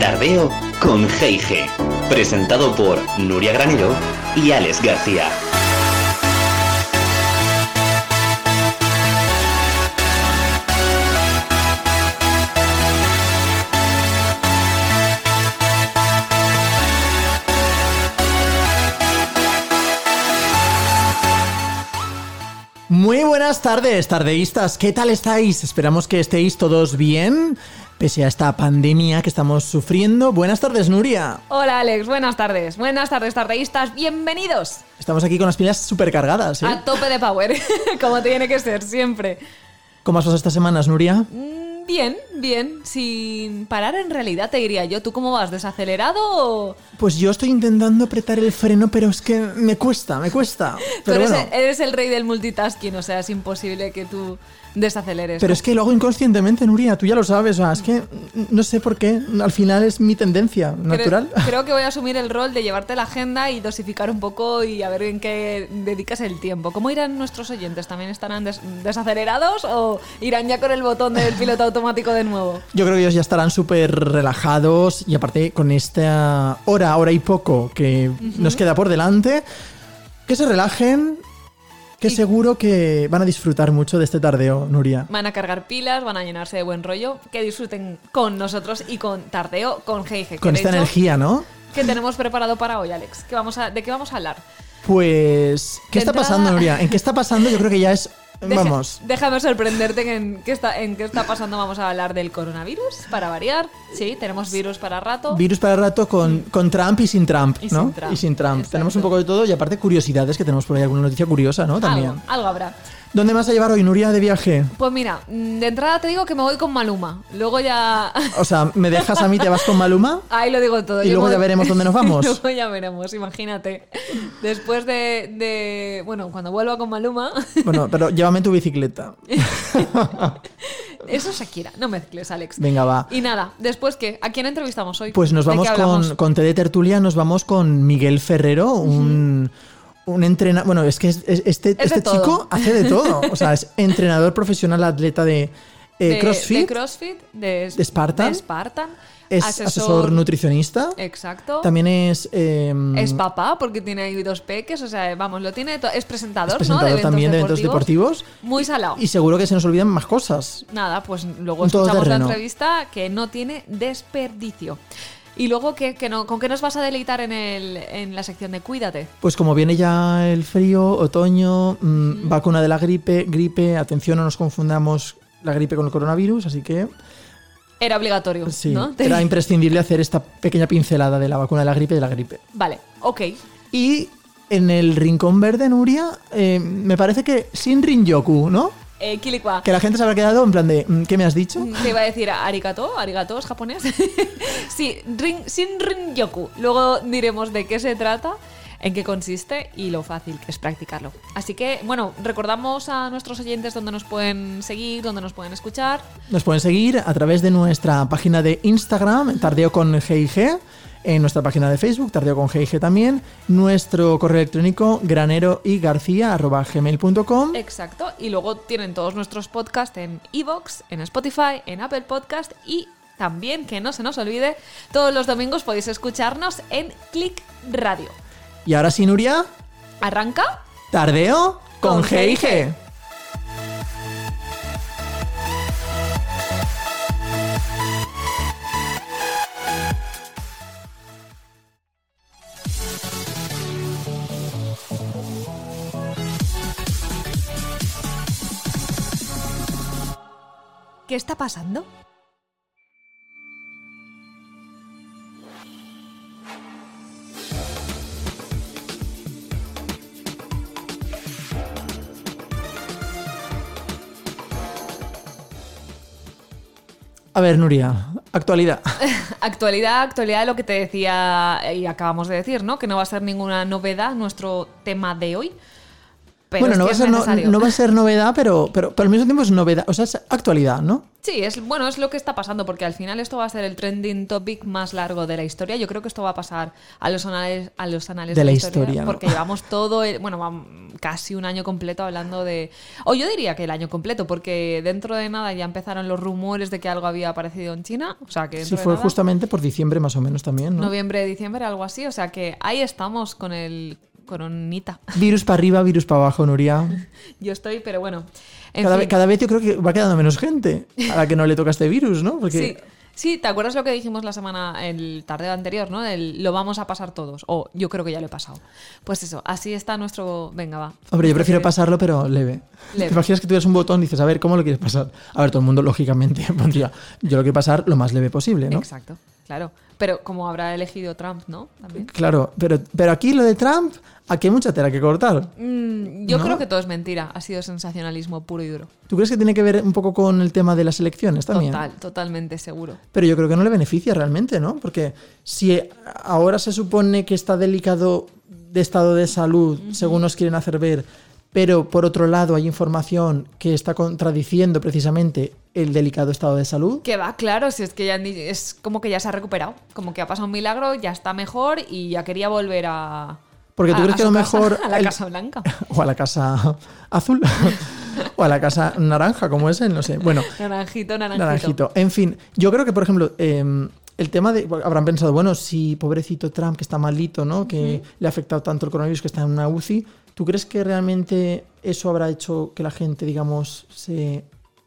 Tardeo con G&G, presentado por Nuria Granero y Alex García. Buenas tardes, tardeístas. ¿Qué tal estáis? Esperamos que estéis todos bien, pese a esta pandemia que estamos sufriendo. Buenas tardes, Nuria. Hola Alex, buenas tardes. Buenas tardes, tardeístas. Bienvenidos. Estamos aquí con las pilas súper cargadas, ¿eh? A tope de power, como tiene que ser siempre. ¿Cómo has pasado estas semanas, Nuria? Mm, Bien, bien, sin parar en realidad te diría yo. ¿Tú cómo vas? ¿Desacelerado o...? Pues yo estoy intentando apretar el freno, pero es que me cuesta, me cuesta. Pero eres, bueno, eres el rey del multitasking, o sea, es imposible que tú desaceleres. pero es que lo hago inconscientemente, Nuria, tú ya lo sabes, o sea, es que no sé por qué, al final es mi tendencia natural. Creo, que voy a asumir el rol de llevarte la agenda y dosificar un poco y a ver en qué dedicas el tiempo. ¿Cómo irán nuestros oyentes? ¿También estarán des- desacelerados o irán ya con el botón del piloto automático de nuevo? Yo creo que ellos ya estarán súper relajados y aparte con esta hora, hora y poco que nos queda por delante, que se relajen, que Y- seguro que van a disfrutar mucho de este tardeo, Nuria. Van a cargar pilas, van a llenarse de buen rollo. Que disfruten con nosotros y con Tardeo, con G&G. Con que esta hecho, energía, ¿no? ¿Qué tenemos preparado para hoy, Alex? ¿Qué vamos a, ¿De qué vamos a hablar? Pues, ¿qué está entrada- pasando, Nuria? ¿En qué está pasando? Yo creo que ya es... Vamos, Déjame sorprenderte en qué, está, en qué está pasando. Vamos a hablar del coronavirus, para variar. Sí, tenemos virus para rato. virus para rato con, con Trump y sin Trump, Y ¿no? sin Trump, Y sin Trump. exacto. Tenemos un poco de todo y aparte curiosidades, que tenemos por ahí alguna noticia curiosa, ¿no? También. algo, algo habrá. ¿Dónde me vas a llevar hoy, Nuria, de viaje? Pues mira, mm, de entrada te digo que me voy con Maluma. Luego ya. O sea, ¿me dejas a mí, te vas con Maluma? Ahí lo digo todo. Y Yo luego ya veremos dónde nos vamos. luego ya veremos, imagínate. Después de, de- Bueno, cuando vuelva con Maluma. Bueno, pero llévame tu bicicleta. Eso es Shakira. No mezcles, Alex. Venga, va. Y nada, después qué? ¿A quién entrevistamos hoy? Pues nos ¿De vamos con, con T de Tertulia, nos vamos con Miguel Ferrero, un, un entrenador. Bueno, es que es- es- este, este todo. chico hace de todo. O sea, es entrenador profesional, atleta de, eh, de, CrossFit, de CrossFit, de, de Spartan. es asesor, nutricionista. Exacto. También es. eh, Es papá porque tiene ahí dos peques, o sea, vamos, lo tiene. Es presentador, es presentador ¿no? De eventos también de eventos deportivos. Muy salado. Y seguro que se nos olvidan más cosas. Nada, pues luego escuchamos la entrevista que no tiene desperdicio. Y luego, ¿qué, qué no, ¿con qué nos vas a deleitar en, el, en la sección de Cuídate? Pues como viene ya el frío, otoño, mm, vacuna de la gripe, gripe, atención, no nos confundamos la gripe con el coronavirus, así que Era obligatorio, sí, era imprescindible hacer esta pequeña pincelada de la vacuna de la gripe y de la gripe. Vale, ok. Y en el rincón verde, Nuria, eh, me parece que sin Rinyoku, ¿no? Eh, Kilikwa. Que la gente se habrá quedado en plan de, mm, ¿qué me has dicho? Te iba a decir arigato, arigato es japonés. sí, rin, sin rinyoku. Luego diremos de qué se trata, en qué consiste y lo fácil que es practicarlo. Así que, bueno, recordamos a nuestros oyentes dónde nos pueden seguir, dónde nos pueden escuchar. Nos pueden seguir a través de nuestra página de Instagram, Tardeo con GIG, en nuestra página de Facebook, Tardeo con GIG también, nuestro correo electrónico granero y garcía gmail.com Exacto. Y luego tienen todos nuestros podcasts en Evox, en Spotify, en Apple Podcast y también, que no se nos olvide, todos los domingos podéis escucharnos en Click Radio. Y ahora sí, Nuria, ¿Arranca? Tardeo con Con GIG. ¿Qué está pasando? A ver, Nuria, actualidad. Actualidad, actualidad, lo que te decía y acabamos de decir, ¿no? Que no va a ser ninguna novedad nuestro tema de hoy. Pero bueno, no, va a ser, no, necesario. no va a ser novedad, pero, pero, pero al mismo tiempo es novedad. O sea, es actualidad, ¿no? Sí, es bueno, es lo que está pasando, porque al final esto va a ser el trending topic más largo de la historia. Yo creo que esto va a pasar a los anales, a los anales De la historia, porque llevamos todo, el- bueno, casi un año completo hablando de, o yo diría que el año completo, porque dentro de nada ya empezaron los rumores de que algo había aparecido en China, o sea que Sí, fue nada, justamente por diciembre más o menos también, ¿no? noviembre, diciembre, algo así, o sea que ahí estamos con el coronita. Virus para arriba, virus para abajo, Nuria. Yo estoy, pero bueno, en Cada, fin. vez, cada vez yo creo que va quedando menos gente a la que no le toca este virus, ¿no? Porque Sí. Sí, ¿te acuerdas lo que dijimos la semana, el tardeo anterior, ¿no? El lo vamos a pasar todos. O yo creo que ya lo he pasado. Pues eso, así está nuestro. Venga, va. Hombre, yo prefiero pasarlo, pero leve. Leve. ¿Te imaginas que tuvieras un botón y dices, a ver, ¿cómo lo quieres pasar? A ver, todo el mundo, lógicamente, pondría, yo lo quiero pasar lo más leve posible, ¿no? Exacto, claro. Pero como habrá elegido Trump, ¿no? También. Claro, pero, pero aquí lo de Trump, aquí hay mucha tela que cortar. Mm, yo ¿No? creo que todo es mentira. Ha sido sensacionalismo puro y duro. ¿Tú crees que tiene que ver un poco con el tema de las elecciones también? Total, totalmente seguro. Pero yo creo que no le beneficia realmente, ¿no? Porque si ahora se supone que está delicado de estado de salud, según nos quieren hacer ver, pero por otro lado hay información que está contradiciendo precisamente el delicado estado de salud, Que va, claro, si es que ya es como que ya se ha recuperado. Como que ha pasado un milagro, ya está mejor y ya quería volver a. Porque tú a- crees a que a lo casa, mejor A la el- Casa Blanca. o a la casa azul, o a la casa naranja, como es él, no sé. Bueno, Naranjito, naranjito. Naranjito. En fin, yo creo que, por ejemplo, eh, el tema de. Habrán pensado, bueno, si pobrecito Trump, que está malito, ¿no? Que le ha afectado tanto el coronavirus que está en una UCI. ¿Tú crees que realmente eso habrá hecho que la gente, digamos, se.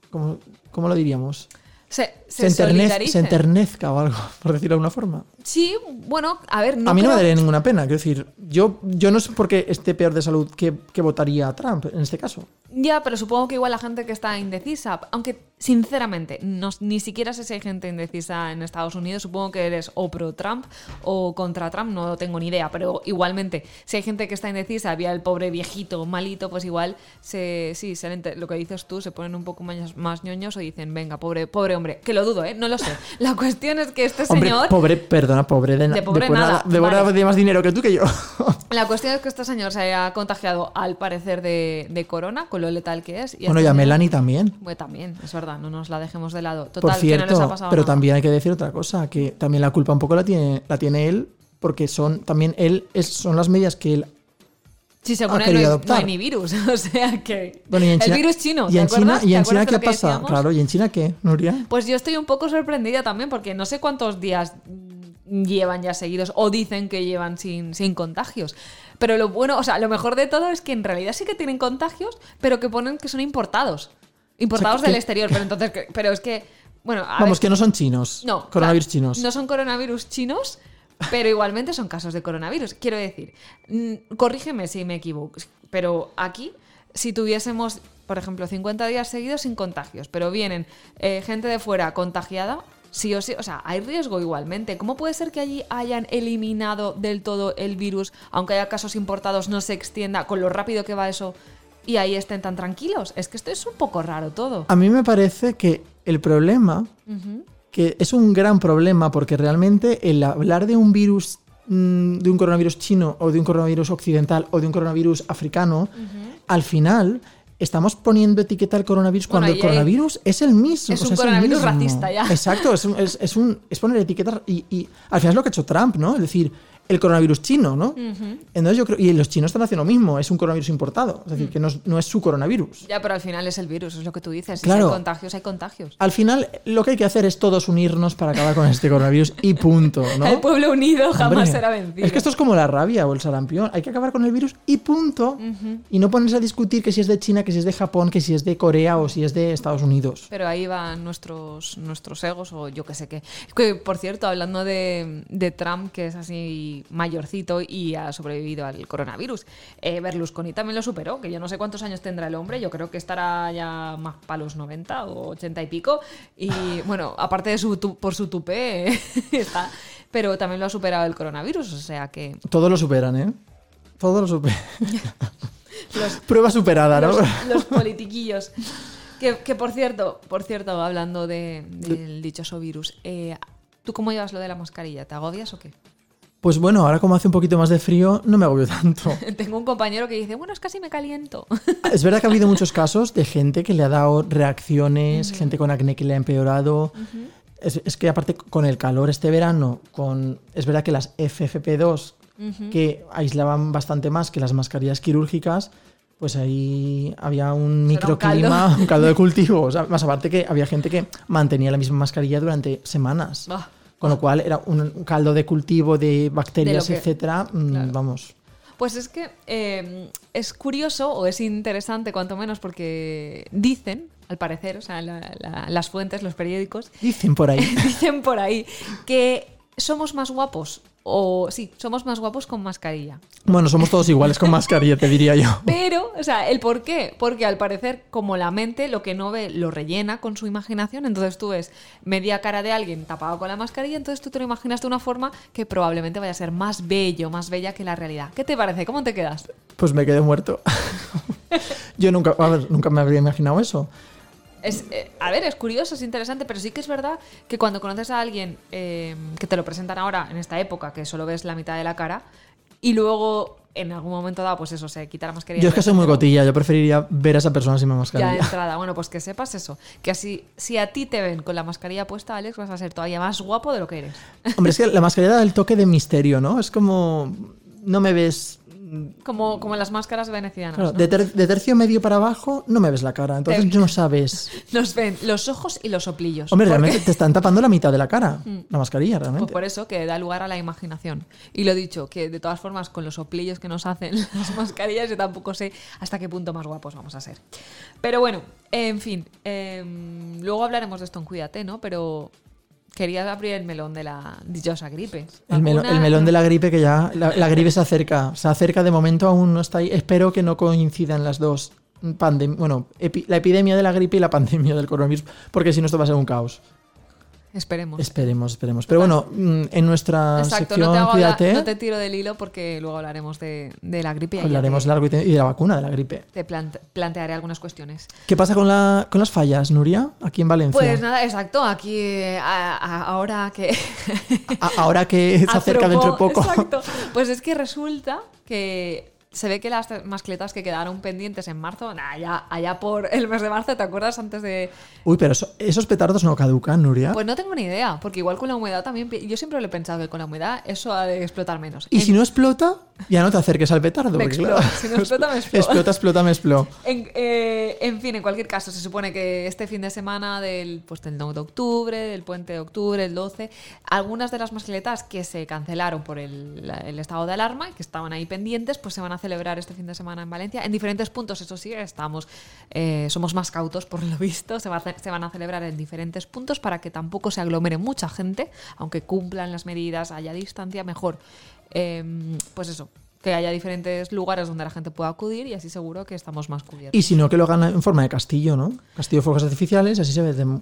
¿Cómo, cómo lo diríamos? Se, Se, se, enternez- solidarice. se enternezca o algo, por decirlo de alguna forma. Sí, bueno, a ver, no a mí no me daría ninguna pena. Quiero decir, yo, yo no sé por qué esté peor de salud que, que votaría a Trump en este caso. Ya, pero supongo que igual la gente que está indecisa, aunque sinceramente no- ni siquiera sé si hay gente indecisa en Estados Unidos, supongo que eres o pro Trump o contra Trump, no tengo ni idea, pero igualmente, si hay gente que está indecisa, había el pobre viejito malito, pues igual se, sí, se lo que dices tú, se ponen un poco más, más ñoños o dicen, venga, pobre, pobre hombre, que lo dudo, ¿eh? No lo sé. La cuestión es que este Hombre, señor... pobre, perdona, pobre de, na- De pobre nada, de vale. de más dinero que tú que yo. La cuestión es que este señor se haya contagiado al parecer de, de corona, con lo letal que es. Y bueno, este y a Melanie también. Bueno, también, es verdad, no nos la dejemos de lado. Total, Por que no cierto, les ha pasado pero nada. también hay que decir otra cosa, que también la culpa un poco la tiene, la tiene él, porque son también él, es, son las medidas que él... Sí, según ha él no hay, querido no adoptar. hay ni virus, o sea que... Bueno, y en el virus chino, y ¿te en China, y ¿Te en China qué pasa? decíamos? Claro, y en China qué, Nuria. Pues yo estoy un poco sorprendida también porque no sé cuántos días llevan ya seguidos o dicen que llevan sin, sin contagios. Pero lo bueno, o sea, lo mejor de todo es que en realidad sí que tienen contagios, pero que ponen que son importados. Importados O sea, del que- exterior, pero entonces, pero es que, bueno, a Vamos, ver, que no son chinos. No, Coronavirus claro, chinos. No son coronavirus chinos, pero igualmente son casos de coronavirus. Quiero decir, mm, corrígeme si me equivoco, pero aquí, si tuviésemos, por ejemplo, 50 días seguidos sin contagios, pero vienen eh, gente de fuera contagiada, sí o sí, o sea, hay riesgo igualmente. ¿Cómo puede ser que allí hayan eliminado del todo el virus, aunque haya casos importados, no se extienda con lo rápido que va eso? Y ahí estén tan tranquilos. Es que esto es un poco raro todo. A mí me parece que el problema, que es un gran problema, porque realmente el hablar de un virus, mm, de un coronavirus chino, o de un coronavirus occidental, o de un coronavirus africano, al final estamos poniendo etiqueta al coronavirus Bueno, cuando el coronavirus es el mismo. Es o un sea, coronavirus racista ya. Exacto, es, un- es- es un, es poner etiqueta y, y al final es lo que ha hecho Trump, ¿no? Es decir, el coronavirus chino, ¿no? Entonces yo creo, y los chinos están haciendo lo mismo, es un coronavirus importado, es decir, que no es, no es su coronavirus. Ya, pero al final es el virus, es lo que tú dices. Si Claro. hay contagios, hay contagios. Al final, lo que hay que hacer es todos unirnos para acabar con este coronavirus y punto, ¿no? El pueblo unido jamás será vencido. Es que esto es como la rabia o el sarampión. Hay que acabar con el virus y punto. Y no ponerse a discutir que si es de China, que si es de Japón, que si es de Corea o si es de Estados Unidos. Pero ahí van nuestros, nuestros egos o yo qué sé qué. Que, por cierto, hablando de, de Trump, que es así mayorcito y ha sobrevivido al coronavirus, eh, Berlusconi también lo superó, que yo no sé cuántos años tendrá el hombre, yo creo que estará ya más para los 90 o 80 y pico. Y bueno, aparte de su tu- por su tupé, está, pero también lo ha superado el coronavirus, o sea que Todos lo superan, ¿eh? Todos lo superan. los, Prueba superada, ¿no? los, los politiquillos. Que, que, por cierto, por cierto, hablando de- del dichoso virus, eh, ¿tú cómo llevas lo de la mascarilla? ¿Te agobias o qué? Pues bueno, ahora como hace un poquito más de frío, no me agobio tanto. Tengo un compañero que dice, bueno, es casi me caliento. Es verdad que ha habido muchos casos de gente que le ha dado reacciones, gente con acné que le ha empeorado. es, es que aparte con el calor este verano, con es verdad que las FFP2 que aislaban bastante más que las mascarillas quirúrgicas, pues ahí había un microclima, caldo. un caldo de cultivo. O sea, más aparte que había gente que mantenía la misma mascarilla durante semanas. Bah. Con lo cual era un caldo de cultivo de bacterias, que- etcétera. mm, claro. Vamos. Pues es que eh, es curioso o es interesante, cuanto menos, porque dicen, al parecer, o sea, la- la- las fuentes, los periódicos, Dicen por ahí. dicen por ahí que somos más guapos, o sí, somos más guapos con mascarilla. Bueno, somos todos iguales con mascarilla, te diría yo. Pero, o sea, ¿el por qué? Porque al parecer, como la mente lo que no ve lo rellena con su imaginación, entonces tú ves media cara de alguien tapado con la mascarilla, entonces tú te lo imaginas de una forma que probablemente vaya a ser más bello, más bella que la realidad. ¿Qué te parece? ¿Cómo te quedas? Pues me quedé muerto. Yo nunca, a ver, nunca me habría imaginado eso. Es, eh, a ver, es curioso, es interesante, pero sí que es verdad que cuando conoces a alguien eh, que te lo presentan ahora, en esta época, que solo ves la mitad de la cara, y luego en algún momento dado, pues eso, se quita la mascarilla. Yo es que soy muy cotilla, yo preferiría ver a esa persona sin Ya de mascarilla. entrada. Bueno, pues que sepas eso. Que así, si a ti te ven con la mascarilla puesta, Alex, vas a ser todavía más guapo de lo que eres. Hombre, es que la mascarilla da el toque de misterio, ¿no? Es como. No me ves. Como, como las máscaras venecianas. Claro, ¿no? de, ter- de tercio medio para abajo no me ves la cara, entonces Te- no sabes. Nos ven los ojos y los soplillos. Hombre, realmente te están tapando la mitad de la cara, la mascarilla, Pues realmente. por eso que da lugar a la imaginación. Y lo dicho, que de todas formas, con los soplillos que nos hacen las mascarillas, yo tampoco sé hasta qué punto más guapos vamos a ser. Pero bueno, en fin, em, luego hablaremos de esto en Cuídate, ¿no? Pero quería abrir el melón de la dichosa gripe. El, melo- el melón de la gripe que ya, la, la gripe se acerca, se acerca de momento aún no está ahí. Espero que no coincidan las dos pandem bueno, epi- la epidemia de la gripe y la pandemia del coronavirus, porque si no esto va a ser un caos. Esperemos. Esperemos, esperemos. Pero bueno, mm, en nuestra Exacto, sección no te, hago Cuídate, no te tiro del hilo porque luego hablaremos de, de la gripe hablaremos te, largo y te- y de la vacuna de la gripe. te plante- plantearé algunas cuestiones. ¿Qué pasa con, la, con las fallas, Nuria, aquí en Valencia? Pues nada, exacto, aquí eh, a- a- ahora que... A- ahora que se acerca dentro de poco. Exacto. Pues es que resulta que se ve que las mascletas que quedaron pendientes en marzo, allá, allá por el mes de marzo, ¿te acuerdas antes de...? Uy, pero eso- esos petardos no caducan, Nuria. Pues no tengo ni idea, porque igual con la humedad también... Yo siempre lo he pensado que con la humedad eso ha de explotar menos. y En- si no explota, ya no te acerques al petardo. Me explota. claro, Si no explota, me explota. explota, explota, me explota. En, eh, en fin, en cualquier caso, se supone que este fin de semana del, pues, del 9 de octubre, del puente de octubre, el 12, algunas de las mascletas que se cancelaron por el, estado de alarma y que estaban ahí pendientes, pues se van a celebrar este fin de semana en Valencia. En diferentes puntos, eso sí, estamos, eh, somos más cautos por lo visto, se, va a se van a celebrar en diferentes puntos para que tampoco se aglomere mucha gente, aunque cumplan las medidas, haya distancia, mejor. Eh, pues eso. Que haya diferentes lugares donde la gente pueda acudir y así seguro que estamos más cubiertos. Y si no, que lo hagan en forma de castillo, ¿no? Castillo de fuegos artificiales, así se ve de,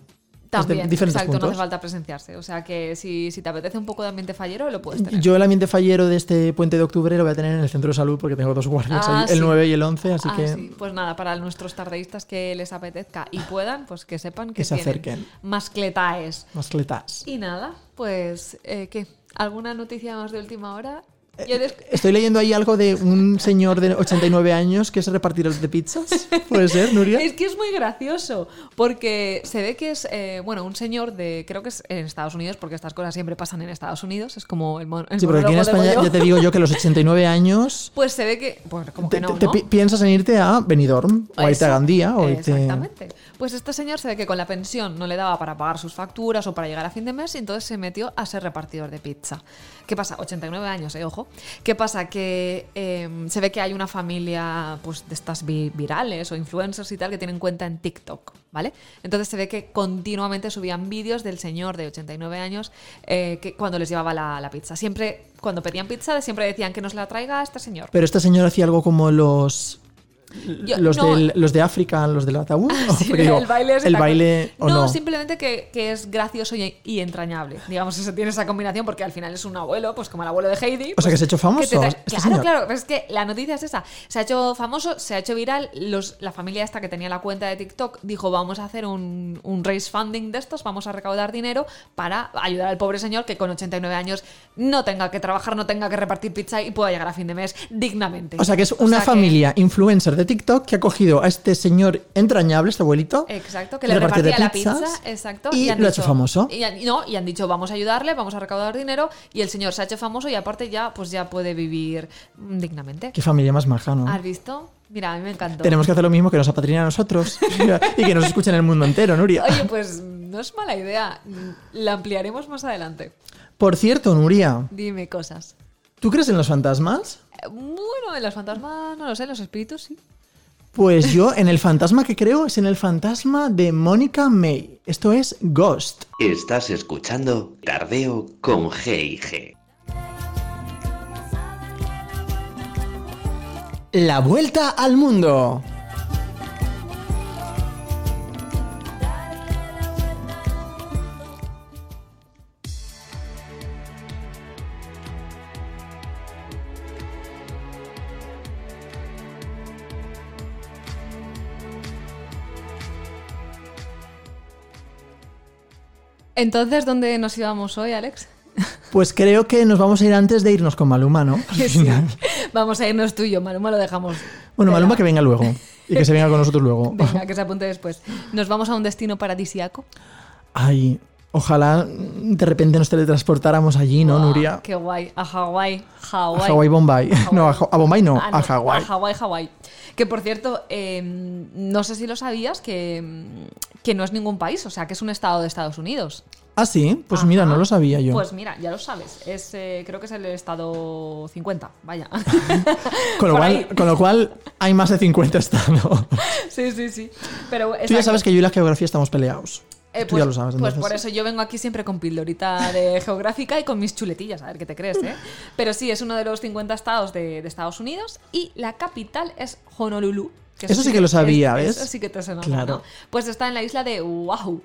También, diferentes exacto, no hace falta presenciarse. O sea que si, si te apetece un poco de ambiente fallero, lo puedes tener. Yo el ambiente fallero de este puente de octubre lo voy a tener en el centro de salud porque tengo dos guardias Ah, ahí, el sí. 9 y el 11, así Ah, que sí. Pues nada, para nuestros tardeístas que les apetezca y puedan, pues que sepan que, Que se acerquen. mascletaes. mascletas. Y nada, pues, eh, ¿qué? ¿Alguna noticia más de última hora? Des- Estoy leyendo ahí algo de un señor de 89 años que es repartidor de pizzas. ¿Puede ser, Nuria? Es que es muy gracioso, porque se ve que es, eh, bueno, un señor de, creo que es en Estados Unidos, porque estas cosas siempre pasan en Estados Unidos, es como el, el Sí, porque aquí en España ya te digo yo que a los 89 años Pues se ve que, pues como te, que no, piensas en irte a Benidorm o a irte a. Gandía o. Exactamente. Pues este señor se ve que con la pensión no le daba para pagar sus facturas o para llegar a fin de mes y entonces se metió a ser repartidor de pizza. ¿Qué pasa? 89 años, eh, ojo. ¿Qué pasa? Que eh, se ve que hay una familia pues, de estas vi- virales o influencers y tal que tienen cuenta en TikTok, ¿vale? Entonces se ve que continuamente subían vídeos del señor de 89 años eh, que cuando les llevaba la, la pizza. Siempre, cuando pedían pizza, siempre decían que nos la traiga este señor. Pero este señor hacía algo como los Yo- los, no. del- los de África, los del ataúd. Digo, el baile es el la- baile o no, no. simplemente que, que es gracioso y, y entrañable. Digamos, eso tiene esa combinación porque al final es un abuelo, pues como el abuelo de Heidi. O sea, pues, que se ha hecho famoso te este claro, señor. claro, pero es que la noticia es esa. Se ha hecho famoso, se ha hecho viral. Los, la familia esta que tenía la cuenta de TikTok dijo, vamos a hacer un, un raise funding de estos, vamos a recaudar dinero para ayudar al pobre señor que con 89 años no tenga que trabajar, no tenga que repartir pizza y pueda llegar a fin de mes dignamente. O sea, que es O una sea que- familia influencer de TikTok que ha cogido a este señor entrañable, este abuelito. Exacto, que le repartía la de pizza, exacto. Y, han lo ha hecho famoso. Y han, no, y han dicho, vamos a ayudarle, vamos a recaudar dinero, y el señor se ha hecho famoso y aparte ya, pues ya puede vivir dignamente. Qué familia más maja, ¿no? ¿Has visto? Mira, a mí me encantó. Tenemos que hacer lo mismo que nos apadrinen a nosotros y que nos escuchen el mundo entero, Nuria. Oye, pues no es mala idea. La ampliaremos más adelante. Por cierto, Nuria, Dime cosas. ¿Tú crees en los fantasmas? Eh, Bueno, en los fantasmas, no lo sé, en los espíritus sí. Pues yo en el fantasma que creo es en el fantasma de Mónica May. Esto es Ghost. Estás escuchando Tardeo con G&G. La vuelta al mundo. Entonces, ¿dónde nos íbamos hoy, Alex? Pues creo que nos vamos a ir antes de irnos con Maluma, ¿no? Al Sí. final. Vamos a irnos tú y yo, Maluma lo dejamos. Bueno, Maluma que venga luego y que se venga con nosotros luego. Venga, que se apunte después. Nos vamos a un destino paradisiaco. Ay, ojalá de repente nos teletransportáramos allí, ¿no, Nuria? Qué guay. A Hawái. A Hawái. Hawái, Bombay. No, a, Bombay no, Ah, a Hawái. A Hawái, Hawái. Que por cierto, eh, no sé si lo sabías, que, mm, que no es ningún país, o sea, que es un estado de Estados Unidos. Ah, sí, pues Ajá. mira, no lo sabía yo. Pues mira, ya lo sabes. Es, eh, creo que es el estado 50, vaya. con, lo cual, con lo cual hay más de 50 estados. sí, sí, sí. Pero Tú ya sabes que yo y la geografía estamos peleados. Eh, Tú pues, ya lo sabes. Pues por eso yo vengo aquí siempre con pildorita de geográfica y con mis chuletillas, a ver qué te crees, ¿eh? Pero sí, es uno de los 50 estados de, de Estados Unidos y la capital es Honolulu. Eso sí que lo sabía, ¿ves? Eso sí que te suena. Claro. ¿no? Pues está en la isla de Oahu.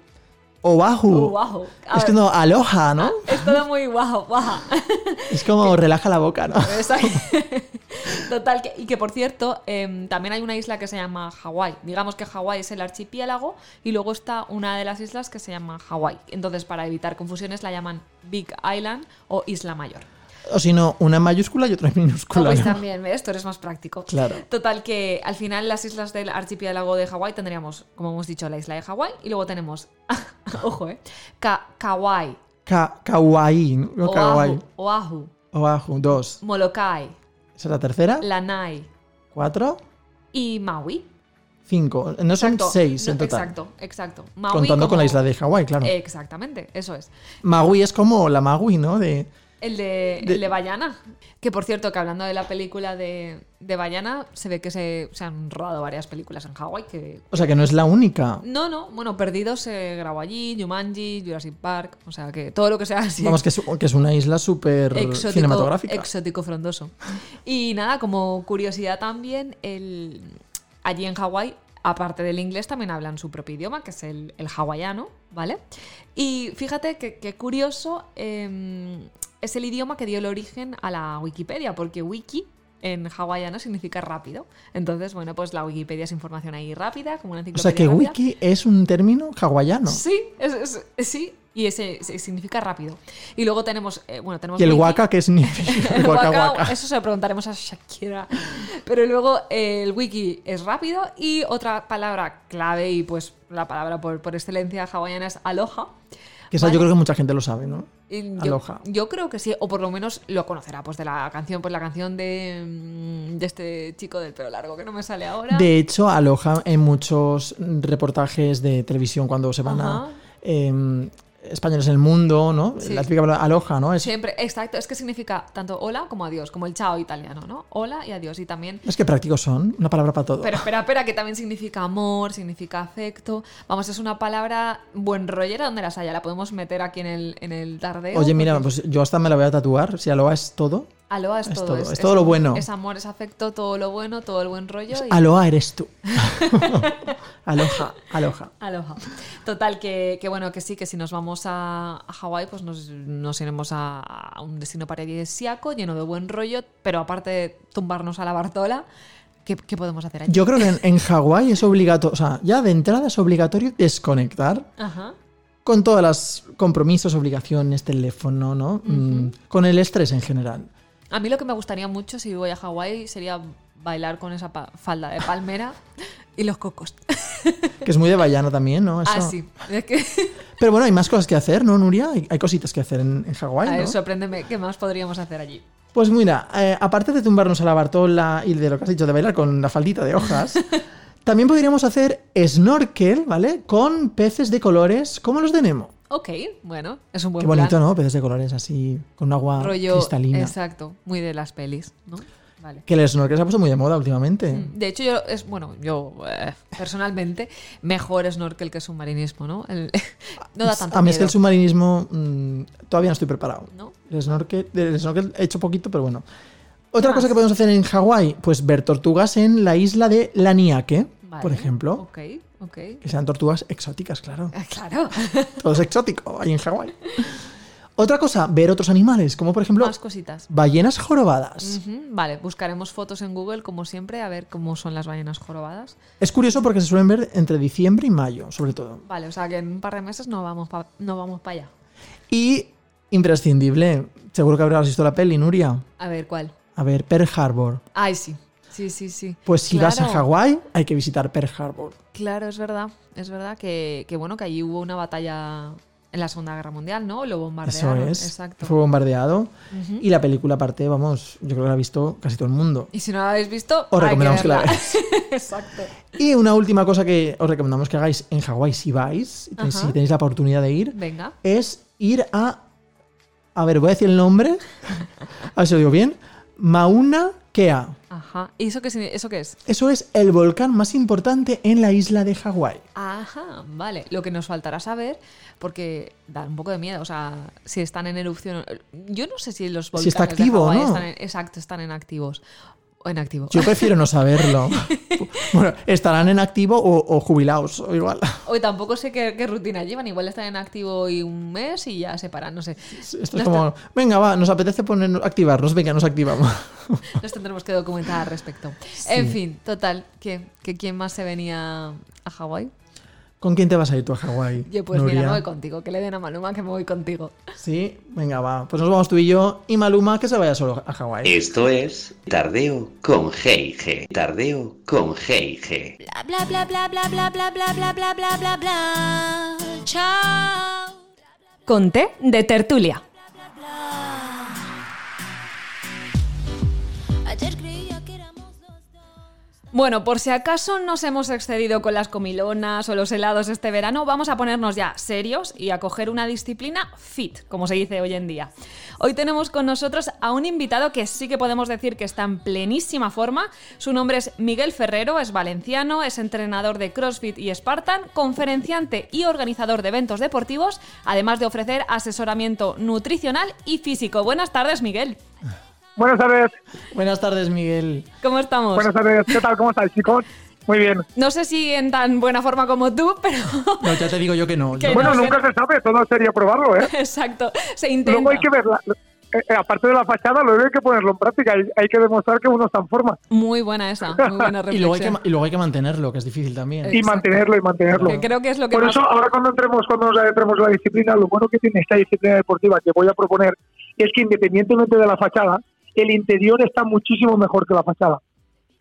Oahu. Oahu. Es que no, aloha, ¿no? Es todo muy guajo, guaja. Es como relaja la boca, ¿no? Total, que- y que por cierto, em, también hay una isla que se llama Hawái. Digamos que Hawái es el archipiélago y luego está una de las islas que se llama Hawái. Entonces, para evitar confusiones, la llaman Big Island o Isla Mayor. O si no, una en mayúscula y otra en minúscula. pues ¿no? también, ¿ves? Tú eres más práctico. Claro. Total, que al final las islas del archipiélago de Hawái tendríamos, como hemos dicho, la isla de Hawái y luego tenemos, ojo, ¿eh? Ka Kauai, Ka kawaii, no kawaii. Oahu, Oahu, dos. Molokai, ¿Esa es la tercera? Lanai ¿Cuatro? y Maui. Cinco. No son Exacto. seis en total. Exacto, exacto. Maui Contando con la isla de Hawái, claro. Exactamente, eso es. Maui es como la Magui, ¿no? De... El de, De- el de Bayana. Que por cierto, que hablando de la película de, de Bayana, se ve que se, se han rodado varias películas en Hawái. Que... O sea que no es la única. No, no, bueno, Perdidos se grabó allí, Jumanji, Jurassic Park, o sea que todo lo que sea así. Vamos, que es, que es una isla súper cinematográfica. exótico frondoso. Y nada, como curiosidad también, el, allí en Hawái, aparte del inglés, también hablan su propio idioma, que es el, hawaiano, ¿vale? Y fíjate que, curioso, eh, es el idioma que dio el origen a la Wikipedia, porque wiki en hawaiano significa rápido. Entonces, bueno, pues la Wikipedia es información ahí rápida, como una o enciclopedia sea que rápida. wiki es un término hawaiano. Sí, es- es- sí, y ese, ese significa rápido. Y luego tenemos, eh, bueno, tenemos ¿Y el waka qué significa? El Waka waka, waka. Eso se lo preguntaremos a Shakira. Pero luego eh, el wiki es rápido y otra palabra clave y pues la palabra por, por excelencia hawaiana es aloha. Que esa ¿vale? yo creo que mucha gente lo sabe, ¿no? Yo, Aloha. yo creo que sí, o por lo menos lo conocerá, pues de la canción, pues la canción de, mm, de este chico del pelo largo que no me sale ahora. De hecho, aloja en muchos reportajes de televisión cuando se van Ajá. a em, españoles en el mundo, ¿no? Sí. La típica palabra aloja, ¿no? Es, Siempre, exacto, es que significa tanto hola como adiós, como el chao italiano, ¿no? Hola y adiós. Y también es que prácticos son, una palabra para todo. Pero espera, espera, que también significa amor, significa afecto. Vamos, es una palabra buen rollera donde las haya. La podemos meter aquí en el, en el tardeo. Oye, mira, pues yo hasta me la voy a tatuar. Si aloha es todo. Aloha es, Es todo. todo, es todo lo bueno. Es amor, es afecto, todo lo bueno, todo el buen rollo. y- Aloha eres tú. aloha, aloha. Aloha. Total, que, que bueno, que sí, que si nos vamos a, a Hawái, pues nos, nos iremos a, a un destino paradisíaco, lleno de buen rollo, pero aparte de tumbarnos a la Bartola, ¿qué, qué podemos hacer allí? Yo creo que en, en Hawái es obligatorio, o sea, ya de entrada es obligatorio desconectar Ajá. con todos los compromisos, obligaciones, teléfono, ¿no? Mm, con el estrés en general. A mí lo que me gustaría mucho si voy a Hawái sería bailar con esa falda de palmera y los cocos. Que es muy de Bayano también, ¿no? Eso. Ah, sí. Es que, Pero bueno, hay más cosas que hacer, ¿no, Nuria? Hay, hay cositas que hacer en, en Hawái, a ver, ¿no? sorpréndeme, ¿qué más podríamos hacer allí? Pues mira, eh, aparte de tumbarnos a la Bartola y de lo que has dicho de bailar con la faldita de hojas, también podríamos hacer snorkel, ¿vale? Con peces de colores como los de Nemo. Ok, bueno, es un buen Qué bonito, plan. ¿no? Peces de colores así, con agua Rollo, cristalina. exacto, muy de las pelis, ¿no? Vale. Que el snorkel se ha puesto muy de moda últimamente. De hecho, yo, es, bueno, yo eh, personalmente, mejor snorkel que submarinismo, ¿no? El- no da tanto a mí es que el submarinismo mm, todavía no estoy preparado. ¿no? El snorkel, del snorkel he hecho poquito, pero bueno. Otra más? cosa que podemos hacer en Hawái, pues ver tortugas en la isla de Laniake, Vale, por ejemplo. Ok, Que sean tortugas exóticas, claro. Ah, Claro. Todo es exótico ahí en Hawái. Otra cosa, ver otros animales, como por ejemplo Más cositas. ballenas jorobadas. Vale, buscaremos fotos en Google, como siempre, a ver cómo son las ballenas jorobadas. Es curioso porque se suelen ver entre diciembre y mayo, sobre todo. Vale, o sea que en un par de meses no vamos para no vamos para allá. Y imprescindible, seguro que habrás visto la peli, Nuria. A ver, ¿cuál? A ver, Pearl Harbor. Ay, sí. Sí, sí, sí. Pues si vas a. Hawái, hay que visitar Pearl Harbor. Claro, es verdad. Es verdad que, que, bueno, que allí hubo una batalla en la Segunda Guerra Mundial, ¿no? Lo Eso bombardearon. es. Exacto. Fue bombardeado. Y la película, aparte, vamos, yo creo que la ha visto casi todo el mundo. Y si no la habéis visto, Os hay recomendamos que la veáis. Exacto. Y una última cosa que os recomendamos que hagáis en Hawái si vais, Ajá. si tenéis la oportunidad de ir, Venga. es ir a. A ver, voy a decir el nombre. A ver si lo digo bien. Mauna Kea. Ajá. ¿Y eso qué, eso qué es? Eso es el volcán más importante en la isla de Hawái. Ajá, vale. Lo que nos faltará saber, porque da un poco de miedo, o sea, si están en erupción. Yo no sé si los volcanes Si está activo de Hawái no. están en- exacto, están en activos. O en activo. Yo prefiero no saberlo. bueno, estarán en activo o, o jubilados, o igual. Hoy tampoco sé qué, qué rutina llevan. Igual están en activo y un mes y ya se paran, no sé. Esto es como, venga, va, nos apetece poner, activarnos, venga, nos activamos. Nos tendremos que documentar al respecto. En fin, total, ¿qué? ¿Que ¿quién más se venía a Hawái? ¿Con quién te vas a ir tú a Hawái? Yo pues mira, me voy contigo, que le den a Maluma que me voy contigo. Sí, venga, va. Pues nos vamos tú y yo y Maluma que se vaya solo a Hawái. Esto es Tardeo con G&G. Tardeo con G&G. Bla bla bla bla bla bla bla bla bla bla bla bla. Chao. Con té de tertulia. Bueno, por si acaso nos hemos excedido con las comilonas o los helados este verano, vamos a ponernos ya serios y a coger una disciplina fit, como se dice hoy en día. Hoy tenemos con nosotros a un invitado que sí que podemos decir que está en plenísima forma. Su nombre es Miguel Ferrero, es valenciano, es entrenador de CrossFit y Spartan, conferenciante y organizador de eventos deportivos, además de ofrecer asesoramiento nutricional y físico. Buenas tardes, Miguel. Buenas tardes, Buenas tardes, Miguel. ¿Cómo estamos? buenas tardes. ¿Qué tal? ¿Cómo estáis, chicos? Muy bien. No sé si en tan buena forma como tú, pero No, ya te digo yo que no. Que Bueno, no, nunca que se sabe, todo sería probarlo, ¿eh? exacto, se intenta. Luego hay que verla. eh, eh, aparte de la fachada, luego hay que ponerlo en práctica. Hay, hay que demostrar que uno está en forma. Muy buena esa, muy buena y, luego hay que, reflexión. y luego hay que mantenerlo, que es difícil también. Y Exacto. mantenerlo, y mantenerlo. Que creo que es lo que Por más... eso, ahora cuando entremos, cuando nos adentremos en la disciplina, lo bueno que tiene esta disciplina deportiva que voy a proponer es que independientemente de la fachada, el interior está muchísimo mejor que la fachada.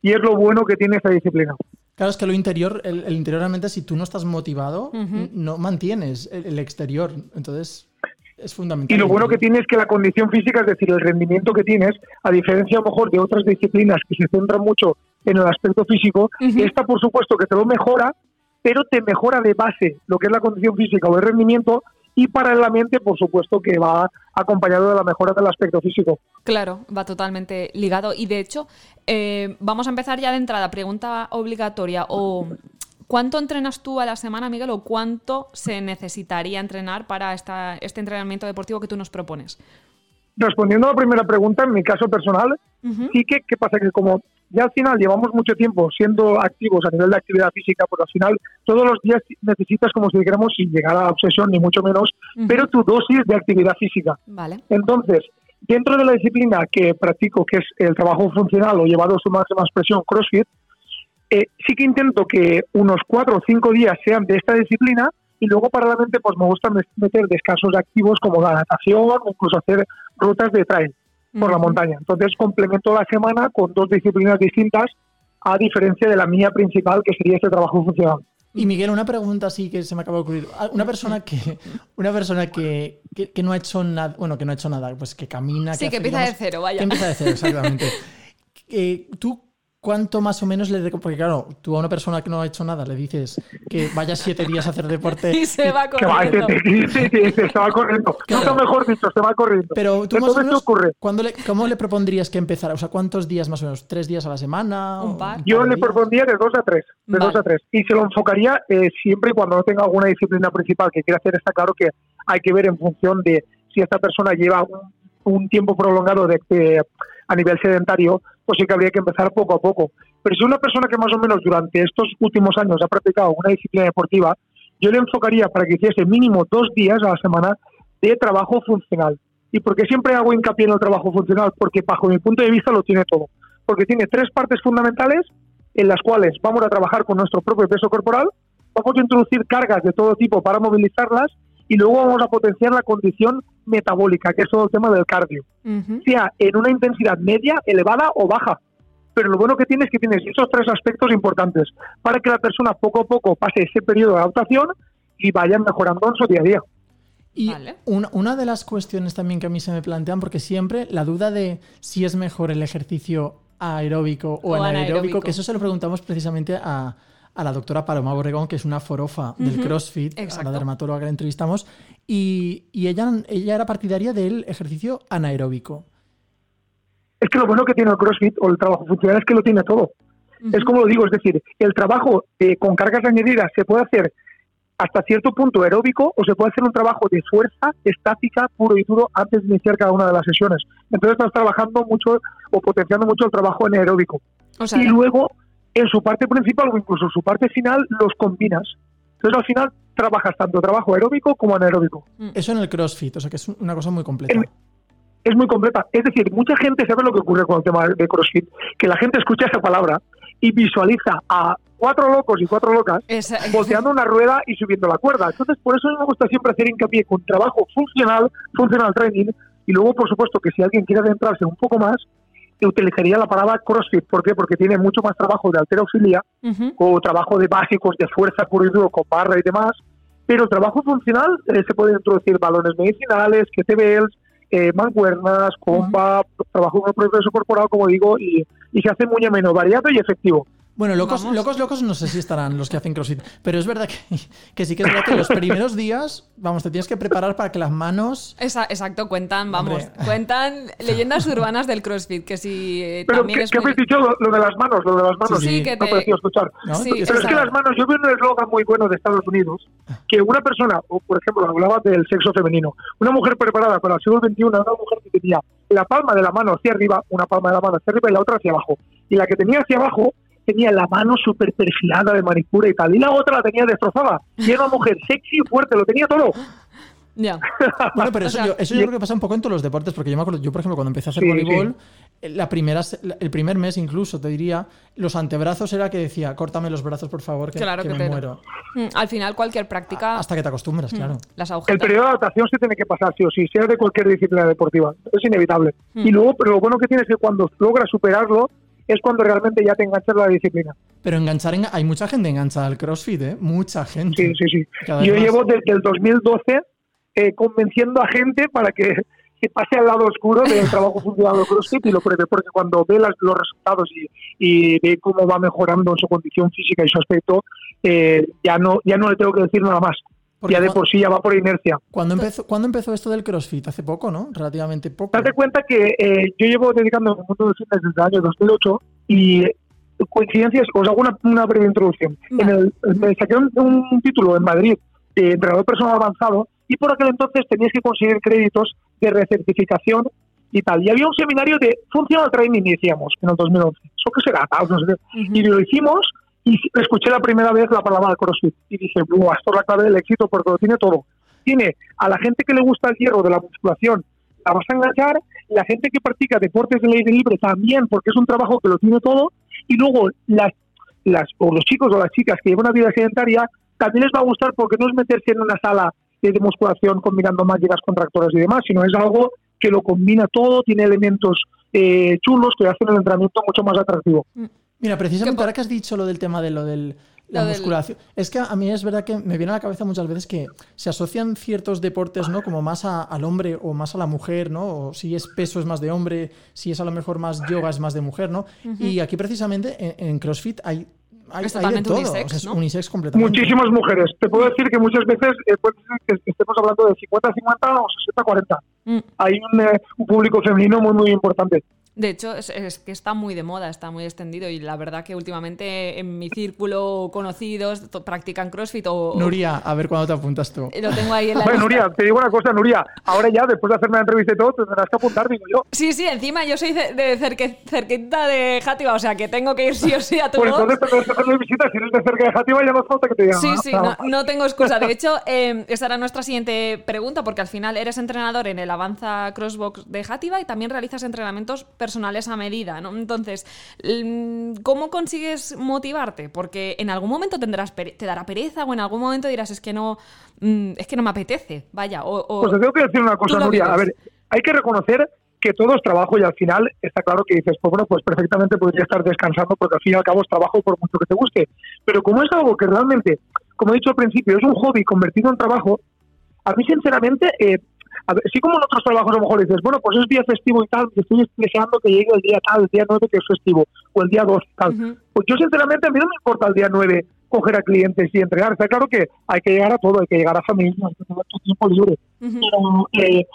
Y es lo bueno que tiene esta disciplina. Claro, es que lo interior, el, el interior realmente, si tú no estás motivado, no mantienes el, el exterior. Entonces, es fundamental. Y lo bueno que tiene es que la condición física, es decir, el rendimiento que tienes, a diferencia a lo mejor de otras disciplinas que se centran mucho en el aspecto físico, Ujú. esta por supuesto que te lo mejora, pero te mejora de base lo que es la condición física o el rendimiento y paralelamente, por supuesto, que va acompañado de la mejora del aspecto físico. Claro, va totalmente ligado. Y de hecho, eh, vamos a empezar ya de entrada. Pregunta obligatoria. O ¿Cuánto entrenas tú a la semana, Miguel? ¿O cuánto se necesitaría entrenar para esta, este entrenamiento deportivo que tú nos propones? respondiendo a la primera pregunta, en mi caso personal, sí que, ¿qué pasa? Que como ya al final llevamos mucho tiempo siendo activos a nivel de actividad física, porque al final todos los días necesitas, como si dijéramos, sin llegar a la obsesión, ni mucho menos, pero tu dosis de actividad física. Vale. Entonces, dentro de la disciplina que practico, que es el trabajo funcional o llevado a su máxima expresión, CrossFit, eh, sí que intento que unos cuatro o cinco días sean de esta disciplina y luego paralelamente pues me gusta meter descansos activos como la natación o incluso hacer rutas de trail por la montaña. Entonces complemento la semana con dos disciplinas distintas a diferencia de la mía principal que sería este trabajo funcional. Y Miguel, una pregunta así que se me acaba de ocurrir. Ah, Una persona que, una persona que, que, que no ha hecho nada, bueno, que no ha hecho nada, pues que camina. Sí, que hace, empieza de cero, vaya. Que empieza de cero, exactamente. Eh, ¿Tú cuánto más o menos le Porque claro, tú a una persona que no ha hecho nada le dices que vaya siete días a hacer deporte. Y se va corriendo. te- te- se va corriendo. Claro. Mejor dicho, se va corriendo. Pero tú más o Entonces, ¿qué menos, le, ¿cómo le propondrías que empezara? O sea, ¿cuántos días más o menos? ¿Tres días a la semana? Un ¿O par. Yo le propondría de dos a tres, de Vale. dos a tres. Y se lo enfocaría eh, siempre y cuando no tenga alguna disciplina principal que quiera hacer. Está claro que hay que ver en función de si esta persona lleva un, un tiempo prolongado de, de- a nivel sedentario, pues sí que habría que empezar poco a poco. Pero si una persona que más o menos durante estos últimos años ha practicado una disciplina deportiva, yo le enfocaría para que hiciese mínimo dos días a la semana de trabajo funcional. ¿Y por qué siempre hago hincapié en el trabajo funcional? Porque bajo mi punto de vista lo tiene todo. Porque tiene tres partes fundamentales en las cuales vamos a trabajar con nuestro propio peso corporal, vamos a introducir cargas de todo tipo para movilizarlas y luego vamos a potenciar la condición metabólica, que es todo el tema del cardio, Sea en una intensidad media, elevada o baja. Pero lo bueno que tiene es que tienes esos tres aspectos importantes para que la persona poco a poco pase ese periodo de adaptación y vaya mejorando en su día a día. Y Vale. una, una de las cuestiones también que a mí se me plantean, porque siempre la duda de si es mejor el ejercicio aeróbico o, O anaeróbico, anaeróbico. que eso se lo preguntamos precisamente a, a la doctora Paloma Borregón, que es una forofa del CrossFit, a exacto. la dermatóloga que la entrevistamos, y, y ella, ella era partidaria del ejercicio anaeróbico. Es que lo bueno que tiene el CrossFit o el trabajo funcional es que lo tiene todo. Es como lo digo, es decir, el trabajo eh, con cargas añadidas se puede hacer hasta cierto punto aeróbico o se puede hacer un trabajo de fuerza estática puro y duro antes de iniciar cada una de las sesiones. Entonces estás trabajando mucho o potenciando mucho el trabajo anaeróbico. O sea, y luego en su parte principal o incluso en su parte final los combinas. Entonces al final trabajas tanto trabajo aeróbico como anaeróbico. Eso en el CrossFit, o sea que es una cosa muy completa. En- es muy completa. Es decir, mucha gente sabe lo que ocurre con el tema de CrossFit, que la gente escucha esa palabra y visualiza a cuatro locos y cuatro locas volteando una rueda y subiendo la cuerda. Entonces, por eso me gusta siempre hacer hincapié con trabajo funcional, funcional training, y luego, por supuesto, que si alguien quiere adentrarse un poco más, utilizaría la palabra CrossFit. ¿Por qué? Porque tiene mucho más trabajo de alterofilia Ujú. o trabajo de básicos de fuerza puro y duro con barra y demás, pero el trabajo funcional eh, se pueden introducir balones medicinales, kettlebells, eh, mancuernas, compa, trabajo con el propio peso corporal, como digo, y, y se hace muy ameno, variado y efectivo. Bueno, locos, Vamos. locos, locos, no sé si estarán los que hacen CrossFit, pero es verdad que, que sí que es verdad que los primeros días, vamos, te tienes que preparar para que las manos... Esa- exacto, cuentan, vamos, Hombre. cuentan leyendas urbanas del CrossFit, que si eh, Pero, también ¿qué, es qué muy... habéis dicho? Lo, lo de las manos, lo de las manos. Sí, Sí, que No te... parecía escuchar. ¿no? Sí, Pero es que las manos, yo vi un eslogan muy bueno de Estados Unidos, que una persona, o por ejemplo, hablaba del sexo femenino, una mujer preparada para el siglo XXI una mujer que tenía la palma de la mano hacia arriba, una palma de la mano hacia arriba y la otra hacia abajo. Y la que tenía hacia abajo tenía la mano súper perfilada de manicura y tal, y la otra la tenía destrozada. Y era una mujer sexy y fuerte, lo tenía todo. Ya. Bueno, pero O eso, sea, yo, eso yo creo que pasa un poco en todos los deportes, porque yo me acuerdo, yo por ejemplo, cuando empecé a hacer Sí, voleibol, eh, la primera, el primer mes incluso, te diría, los antebrazos era que decía, córtame los brazos, por favor, que, Claro que que me muero. Mm, Al final cualquier práctica... Hasta que te acostumbras, claro. Las El periodo de adaptación se tiene que pasar, sí o sí, sea de cualquier disciplina deportiva. Es inevitable. Mm. Y luego, pero lo bueno que tienes es que cuando logras superarlo, es cuando realmente ya te enganchas la disciplina. Pero enganchar, en- hay mucha gente enganchada al CrossFit, ¿eh? Mucha gente. Sí, sí, sí. Cada Yo llevo desde el 2012 eh, convenciendo a gente para que, que pase al lado oscuro del trabajo funcional de CrossFit y lo pruebe, porque cuando ve las- los resultados y, y ve cómo va mejorando en su condición física y su aspecto, eh, ya no ya no le tengo que decir nada más. Porque ya de por sí ya va por inercia. ¿Cuándo empezó, ¿Cuándo empezó esto del CrossFit? Hace poco, ¿no? Relativamente poco. Date cuenta que eh, yo llevo dedicándome al mundo del fitness desde el año 2008 y eh, coincidencias, os hago una, una breve introducción. En el, me saqué un, un título en Madrid de entrenador personal avanzado y por aquel entonces tenías que conseguir créditos de recertificación y tal. Y había un seminario de Functional Training, decíamos, en el 2011. ¿Eso qué será? No sé qué. Y lo hicimos y escuché la primera vez la palabra CrossFit y dije, Buah, esto es la clave del éxito porque lo tiene todo. Tiene a la gente que le gusta el hierro de la musculación, la vas a enganchar, la gente que practica deportes del aire libre también, porque es un trabajo que lo tiene todo, y luego las, las o los chicos o las chicas que llevan una vida sedentaria, también les va a gustar porque no es meterse en una sala de musculación combinando máquinas contractoras y demás, sino es algo que lo combina todo, tiene elementos eh, chulos que hacen el entrenamiento mucho más atractivo. Mira, precisamente ahora que has dicho lo del tema de lo del la Lo del- musculación, es que a mí es verdad que me viene a la cabeza muchas veces que se asocian ciertos deportes, ¿no? Como más a- al hombre o más a la mujer, ¿no? O si es peso es más de hombre, si es a lo mejor más yoga es más de mujer, ¿no? Y aquí precisamente en, en CrossFit hay, hay, Es hay de totalmente todo, unisex, o sea, es ¿no? unisex completamente. Muchísimas mujeres. Te puedo decir que muchas veces eh, puede ser que estemos hablando de 50-50 o 60-40. Mm. Hay un, eh, un público femenino muy, muy importante. De hecho, es, es que está muy de moda, está muy extendido y la verdad que últimamente en mi círculo conocidos practican CrossFit o... Nuria, a ver cuándo te apuntas tú. Lo tengo ahí en la Bueno, lista. Nuria, te digo una cosa, Nuria. Ahora ya, después de hacerme la entrevista y todo, tendrás que apuntar, digo yo. Sí, sí, encima yo soy de, de cerque- cerquita de Játiva, o sea que tengo que ir sí o sí a tu Pues box. entonces tendrás que hacerme visita. Si eres de cerca de Játiva, ya no hace falta que te digan. Sí, sí, no tengo excusa. De hecho, eh, esa era nuestra siguiente pregunta, porque al final eres entrenador en el Avanza Crossbox de Játiva y también realizas entrenamientos personales a medida, ¿no? Entonces, mm, ¿cómo consigues motivarte? Porque en algún momento tendrás te dará pereza o en algún momento dirás, es que no, mm, es que no me apetece, vaya. O, o- Pues te tengo que decir una cosa, Nuria. A ver, hay que reconocer que todo es trabajo y al final está claro que dices, pues bueno, pues perfectamente podría estar descansando porque al fin y al cabo es trabajo por mucho que te guste. Pero como es algo que realmente, como he dicho al principio, es un hobby convertido en trabajo, a mí sinceramente, eh, a ver, sí como en otros trabajos a lo mejor dices, bueno, pues es día festivo y tal, estoy deseando que llegue el día tal, el día 9 que es festivo, o el día 2 tal. Ujú. Pues yo sinceramente a mí no me importa el día 9 coger a clientes y entregar. Está claro que hay que llegar a todo, hay que llegar a familia, hay que tener tu tiempo libre. Ujú. Pero eh,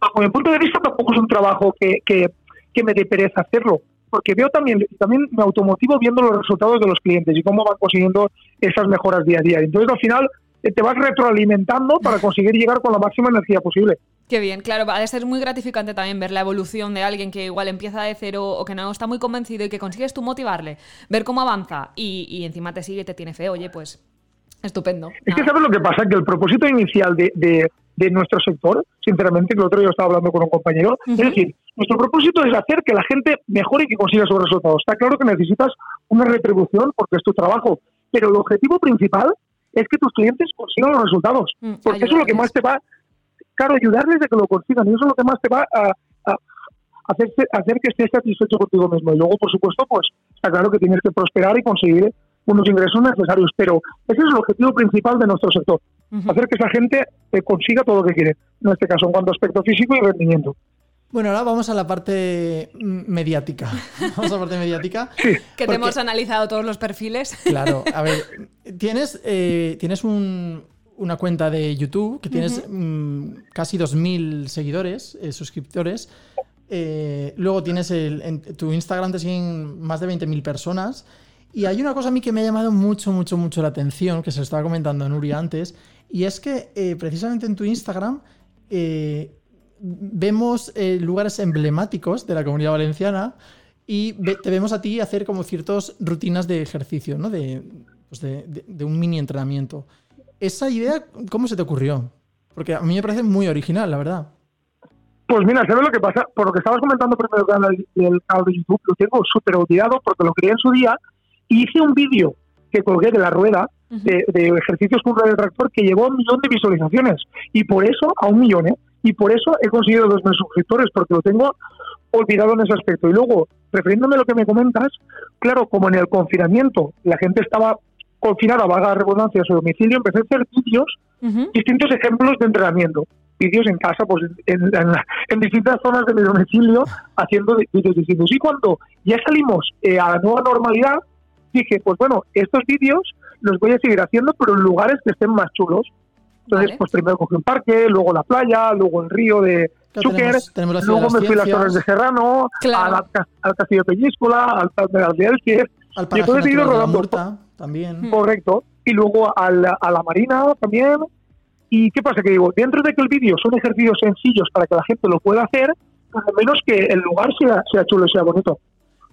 bajo mi punto de vista tampoco es un trabajo que, que, que me dé pereza hacerlo. Porque veo también, también me automotivo viendo los resultados de los clientes y cómo van consiguiendo esas mejoras día a día. Entonces al final te vas retroalimentando para conseguir llegar con la máxima energía posible. Qué bien, claro, va a ser muy gratificante también ver la evolución de alguien que igual empieza de cero o que no está muy convencido y que consigues tú motivarle, ver cómo avanza y, y encima te sigue y te tiene fe, oye, pues estupendo. Es que sabes lo que pasa, que el propósito inicial de, de- de nuestro sector, sinceramente, que el otro día estaba hablando con un compañero, es decir, nuestro propósito es hacer que la gente mejore y que consiga sus resultados. Está claro que necesitas una retribución porque es tu trabajo, pero el objetivo principal es que tus clientes consigan los resultados, Mm, porque eso es lo que más te va, claro, ayudarles a que lo consigan y eso es lo que más te va a, a hacerse- hacer que estés satisfecho contigo mismo. Y luego, por supuesto, pues está claro que tienes que prosperar y conseguir unos ingresos necesarios, pero ese es el objetivo principal de nuestro sector, hacer que esa gente eh, consiga todo lo que quiere, en este caso en cuanto a aspecto físico y rendimiento. Bueno, ahora vamos a la parte mediática. Vamos a la parte mediática. Que te hemos analizado todos los perfiles. Claro, a ver, tienes, eh, tienes un- una cuenta de YouTube que tienes mm, casi 2.000 seguidores, eh, suscriptores. Eh, luego tienes el, en tu Instagram te siguen más de 20.000 personas. Y hay una cosa a mí que me ha llamado mucho, mucho, mucho la atención, que se lo estaba comentando a Nuria antes, y es que eh, precisamente en tu Instagram eh, vemos eh, lugares emblemáticos de la comunidad valenciana y ve- te vemos a ti hacer como ciertas rutinas de ejercicio, ¿no? De, pues de, de- de un mini entrenamiento. ¿Esa idea cómo se te ocurrió? Porque a mí me parece muy original, la verdad. Pues mira, ¿sabes lo que pasa? Por lo que estabas comentando primero del canal, de YouTube, lo tengo súper olvidado porque lo creé en su día y hice un vídeo que colgué de la rueda de, de ejercicios con rueda de tractor que llegó a un millón de visualizaciones. Y por eso, a un millón, ¿eh? Y por eso he conseguido dos mil suscriptores, porque lo tengo olvidado en ese aspecto. Y luego, refiriéndome a lo que me comentas, claro, como en el confinamiento la gente estaba confinada, vaga la redundancia, a su domicilio, empecé a hacer vídeos Ujú. distintos ejemplos de entrenamiento. Vídeos en casa, pues en, en- en distintas zonas de mi domicilio, haciendo vídeos distintos. Y cuando ya salimos eh, a la nueva normalidad, dije, pues bueno, estos vídeos los voy a seguir haciendo, pero en lugares que estén más chulos. Entonces, Vale. pues primero cogí un parque, luego la playa, luego el río de Chúquer, luego me fui a las Torres de Serrano, Claro. al Castillo de Peñíscola, al Palmeral de Elche, Al y entonces he ido rodando Murta, también. Correcto. Y luego a la, a la marina también. ¿Y qué pasa? Que digo, dentro de que el vídeo son ejercicios sencillos para que la gente lo pueda hacer, al menos que el lugar sea, sea chulo y sea bonito.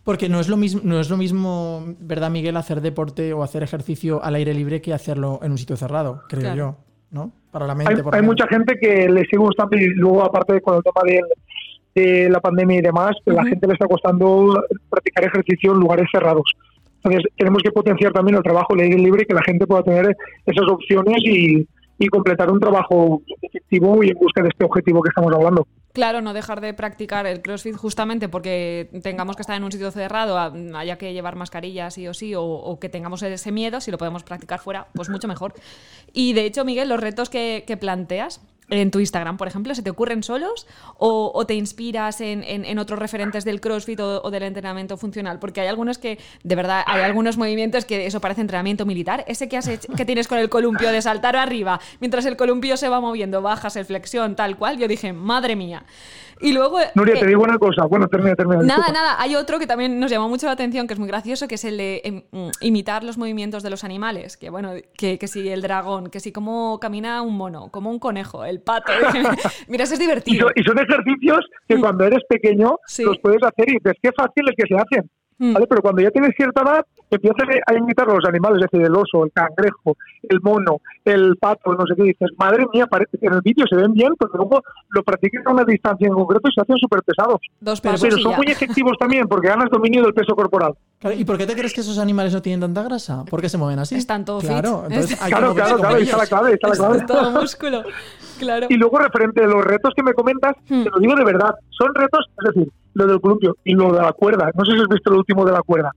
Porque no es lo mismo, no es lo mismo, ¿verdad, Miguel, hacer deporte o hacer ejercicio al aire libre que hacerlo en un sitio cerrado, creo Claro. yo, ¿no? Para la mente. Hay, por hay mucha gente que le sigue gustando y luego aparte de con el tema del- de, la pandemia y demás, que la gente le está costando practicar ejercicio en lugares cerrados. Entonces tenemos que potenciar también el trabajo al aire libre y que la gente pueda tener esas opciones y, y completar un trabajo efectivo y en busca de este objetivo que estamos hablando. Claro, no dejar de practicar el CrossFit justamente porque tengamos que estar en un sitio cerrado, haya que llevar mascarillas sí o sí, o, que tengamos ese miedo, si lo podemos practicar fuera, pues mucho mejor. Y de hecho, Miguel, los retos que planteas en tu Instagram, por ejemplo, ¿se te ocurren solos o, o te inspiras en, en- en otros referentes del CrossFit o, del entrenamiento funcional? Porque hay algunos que, de verdad, hay algunos movimientos que eso parece entrenamiento militar. Ese que, has hecho- que tienes con el columpio de saltar arriba, mientras el columpio se va moviendo, bajas el flexión, tal cual, yo dije, madre mía. Y luego... Nuria, eh, te digo una cosa. Bueno, termina, termina. Nada, disculpa. nada. Hay otro que también nos llamó mucho la atención, que es muy gracioso, que es el de em, mm, imitar los movimientos de los animales. Que bueno, que, que si el dragón, que si cómo camina un mono, como un conejo, el pato. Mira, eso es Y, divertido. son, y son ejercicios que Mm. cuando eres pequeño Sí. los puedes hacer y dices, qué fácil es que se hacen. Mm. ¿vale? Pero cuando ya tienes cierta edad, empiezas a imitar a los animales, es decir, el oso, el cangrejo, el mono, el pato, no sé qué, y dices, madre mía, parece que en el vídeo se ven bien, pero luego lo practicas a una distancia en concreto y se hacen súper pesados. Dos Pero, son muy efectivos también porque ganas dominio del peso corporal. Claro, ¿Y por qué te crees que esos animales no tienen tanta grasa? ¿Por qué se mueven así? Están todo Claro, entonces hay Claro, claro, claro, ahí está la clave, está la clave. Es todo músculo. Claro. Y luego, referente a los retos que me comentas, Hmm. te lo digo de verdad, son retos, es decir, lo del columpio y lo de la cuerda. No sé si has visto el último de la cuerda.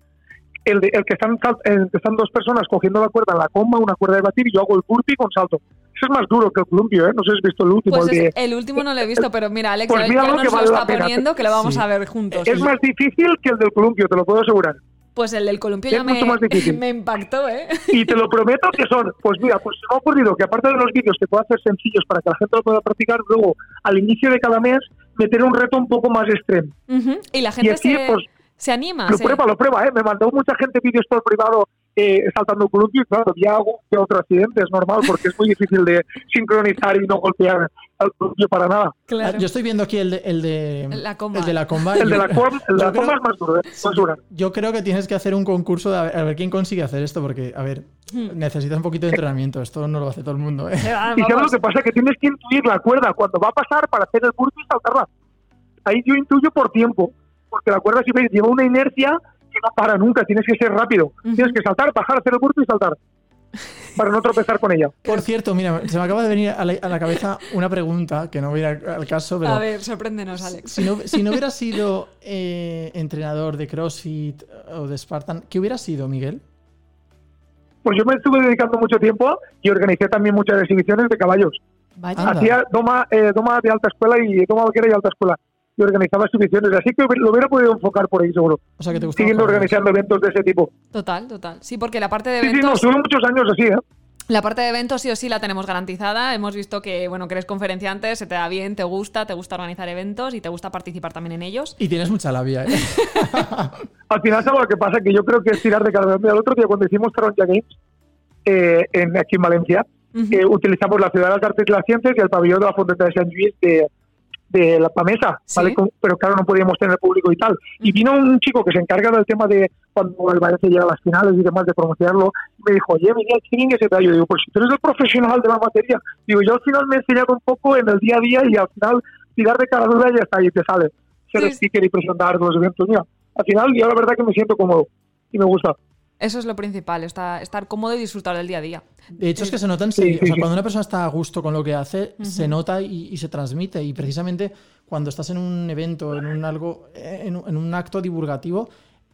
El, de- el que están, sal- el que están dos personas cogiendo la cuerda en la comba, una cuerda de batir, y yo hago el burpee con salto. Eso es más duro que el columpio, ¿eh? No sé si has visto el último. Pues el de- es- el último no lo he visto, pero mira, Alex, Pues mira lo nos que lo vale la está poniendo, que lo vamos Sí. a ver juntos. es más difícil que el del columpio, te lo puedo asegurar. Pues el del columpio es ya me, mucho más difícil. me impactó, ¿eh? Y te lo prometo que son, pues mira, pues se me ha ocurrido que aparte de los vídeos que puedo hacer sencillos para que la gente lo pueda practicar, luego al inicio de cada mes meter un reto un poco más extremo. Y la gente se, pues, se anima. Lo se- prueba, lo prueba, ¿eh? Me mandó mucha gente vídeos por privado eh, saltando y claro, ya hago que otro accidente, es normal, porque es muy difícil de sincronizar y no golpear al columpio para nada. Claro. Ah, Yo estoy viendo aquí el de, el de, La comba. el de la comba. El de la com, el de la creo- comba es más duro, ¿eh? Más dura. Yo creo que tienes que hacer un concurso de a ver, a ver quién consigue hacer esto, porque, a ver, Hmm. necesitas un poquito de entrenamiento. Esto no lo hace todo el mundo. ¿eh? Ah, Y sabes lo que pasa, que tienes que intuir la cuerda cuando va a pasar para hacer el burpee y saltarla. Ahí yo intuyo por tiempo, porque la cuerda si veis lleva una inercia no para nunca, tienes que ser rápido. Tienes que saltar, bajar, hacer el burpee y saltar. Para no tropezar con ella. Por cierto, mira, se me acaba de venir a la, a la cabeza una pregunta que no voy a ir al caso, pero A ver, sorpréndenos, Alex. si no, si no hubieras sido eh, entrenador de CrossFit o de Spartan, ¿qué hubieras sido, Miguel? Pues yo me estuve dedicando mucho tiempo y organicé también muchas exhibiciones de caballos. Vaya. Hacía doma, eh, doma de alta escuela y doma vaquera y alta escuela. Y organizaba exhibiciones. Así que lo hubiera podido enfocar por ahí, seguro. O sea, que te gustaba Siguiendo organizando eventos de ese tipo. Total, total. Sí, porque la parte de Sí, sí, no, eventos. estuve muchos años así, ¿eh? La parte de eventos sí o sí la tenemos garantizada. Hemos visto que, bueno, que eres conferenciante, se te da bien, te gusta, te gusta organizar eventos y te gusta participar también en ellos. Y tienes mucha labia, ¿eh? Al final, ¿sabes lo que pasa? Que yo creo que es tirar de cada Mira, el otro día cuando hicimos Taronja Games, eh, en, aquí en Valencia, eh, utilizamos la Ciudad de las Artes y las Ciencias y el pabellón de la Fonteta de Sant Lluís de, de la Pamesa, ¿vale? Sí. Con- pero claro, no podíamos tener público y tal. Y vino un chico que se encarga del tema de cuando el Valencia llega a las finales y demás, de promocionarlo, y me dijo, oye, Miguel, ¿quién es ese? Yo digo, pues si tú eres el profesional de la materia. Digo, yo al final me he enseñado un poco en el día a día y al final tirar de cada duda y ya está, y te sale. Ser Sí. speaker y presentar los eventos. Mira, al final yo la verdad que me siento cómodo y me gusta. Eso es lo principal, está- estar cómodo y disfrutar del día a día. De hecho, es que se nota en Sí, o sea, cuando una persona está a gusto con lo que hace, se nota y, y se transmite. Y precisamente cuando estás en un evento, en un algo, en, un- en un acto divulgativo,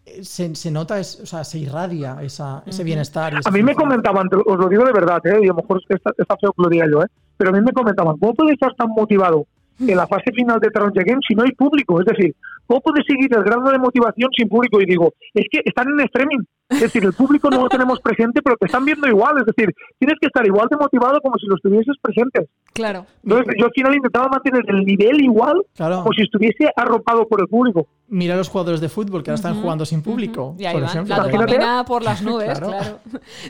eh, se, se nota, es- o sea, se irradia esa, ese bienestar. A mí me comentaban, os lo digo de verdad, ¿eh? y a lo mejor está, está feo que lo diga yo, ¿eh? pero a mí me comentaban, ¿cómo puedes estar tan motivado en la fase final de Taronja Games si no hay público? Es decir, ¿cómo puedes seguir el grado de motivación sin público? Y digo, es que están en streaming. Es decir, el público no lo tenemos presente, pero te están viendo igual. Es decir, tienes que estar igual de motivado como si lo estuvieses presentes. Claro. Entonces, yo al final intentaba mantener el nivel igual Claro. como si estuviese arropado por el público. Mira los jugadores de fútbol que ahora están jugando sin público, Y ahí por van, ejemplo. la Imagínate. dopamina por las nubes, Claro. claro.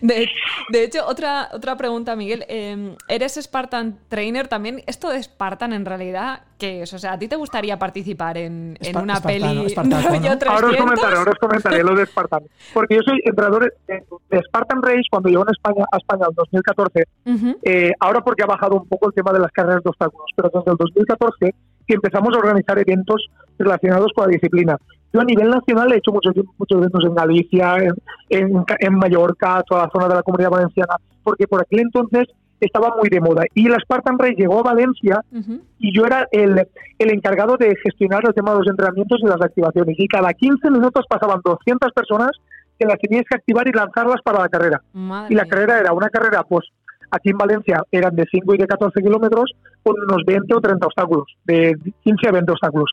De, de hecho, otra, otra pregunta, Miguel. eh, ¿Eres Spartan Trainer también? ¿Esto de Spartan en realidad qué es? O sea, ¿a ti te gustaría participar en, en una espartano, peli espartaco, rollo ¿no? 300? Ahora os comentaré, ahora os comentaré lo de Spartan. Porque yo soy entrenador de, de Spartan Race cuando llegó en España, a España en 2014. Ujú. Eh, ahora porque ha bajado un poco el tema de las carreras de obstáculos, pero desde el 2014 que empezamos a organizar eventos relacionados con la disciplina. Yo a nivel nacional he hecho muchos, muchos eventos en Galicia, en, en, en Mallorca, toda la zona de la comunidad valenciana, porque por aquel entonces estaba muy de moda. Y la Spartan Race llegó a Valencia Ujú. y yo era el, el encargado de gestionar el tema de los entrenamientos y las activaciones. Y cada 15 minutos pasaban 200 personas que las tenías que activar y lanzarlas para la carrera. Madre Y la mía. carrera era una carrera, pues aquí en Valencia eran de 5 y de 14 kilómetros con unos 20 o 30 obstáculos, de 15 a 20 obstáculos.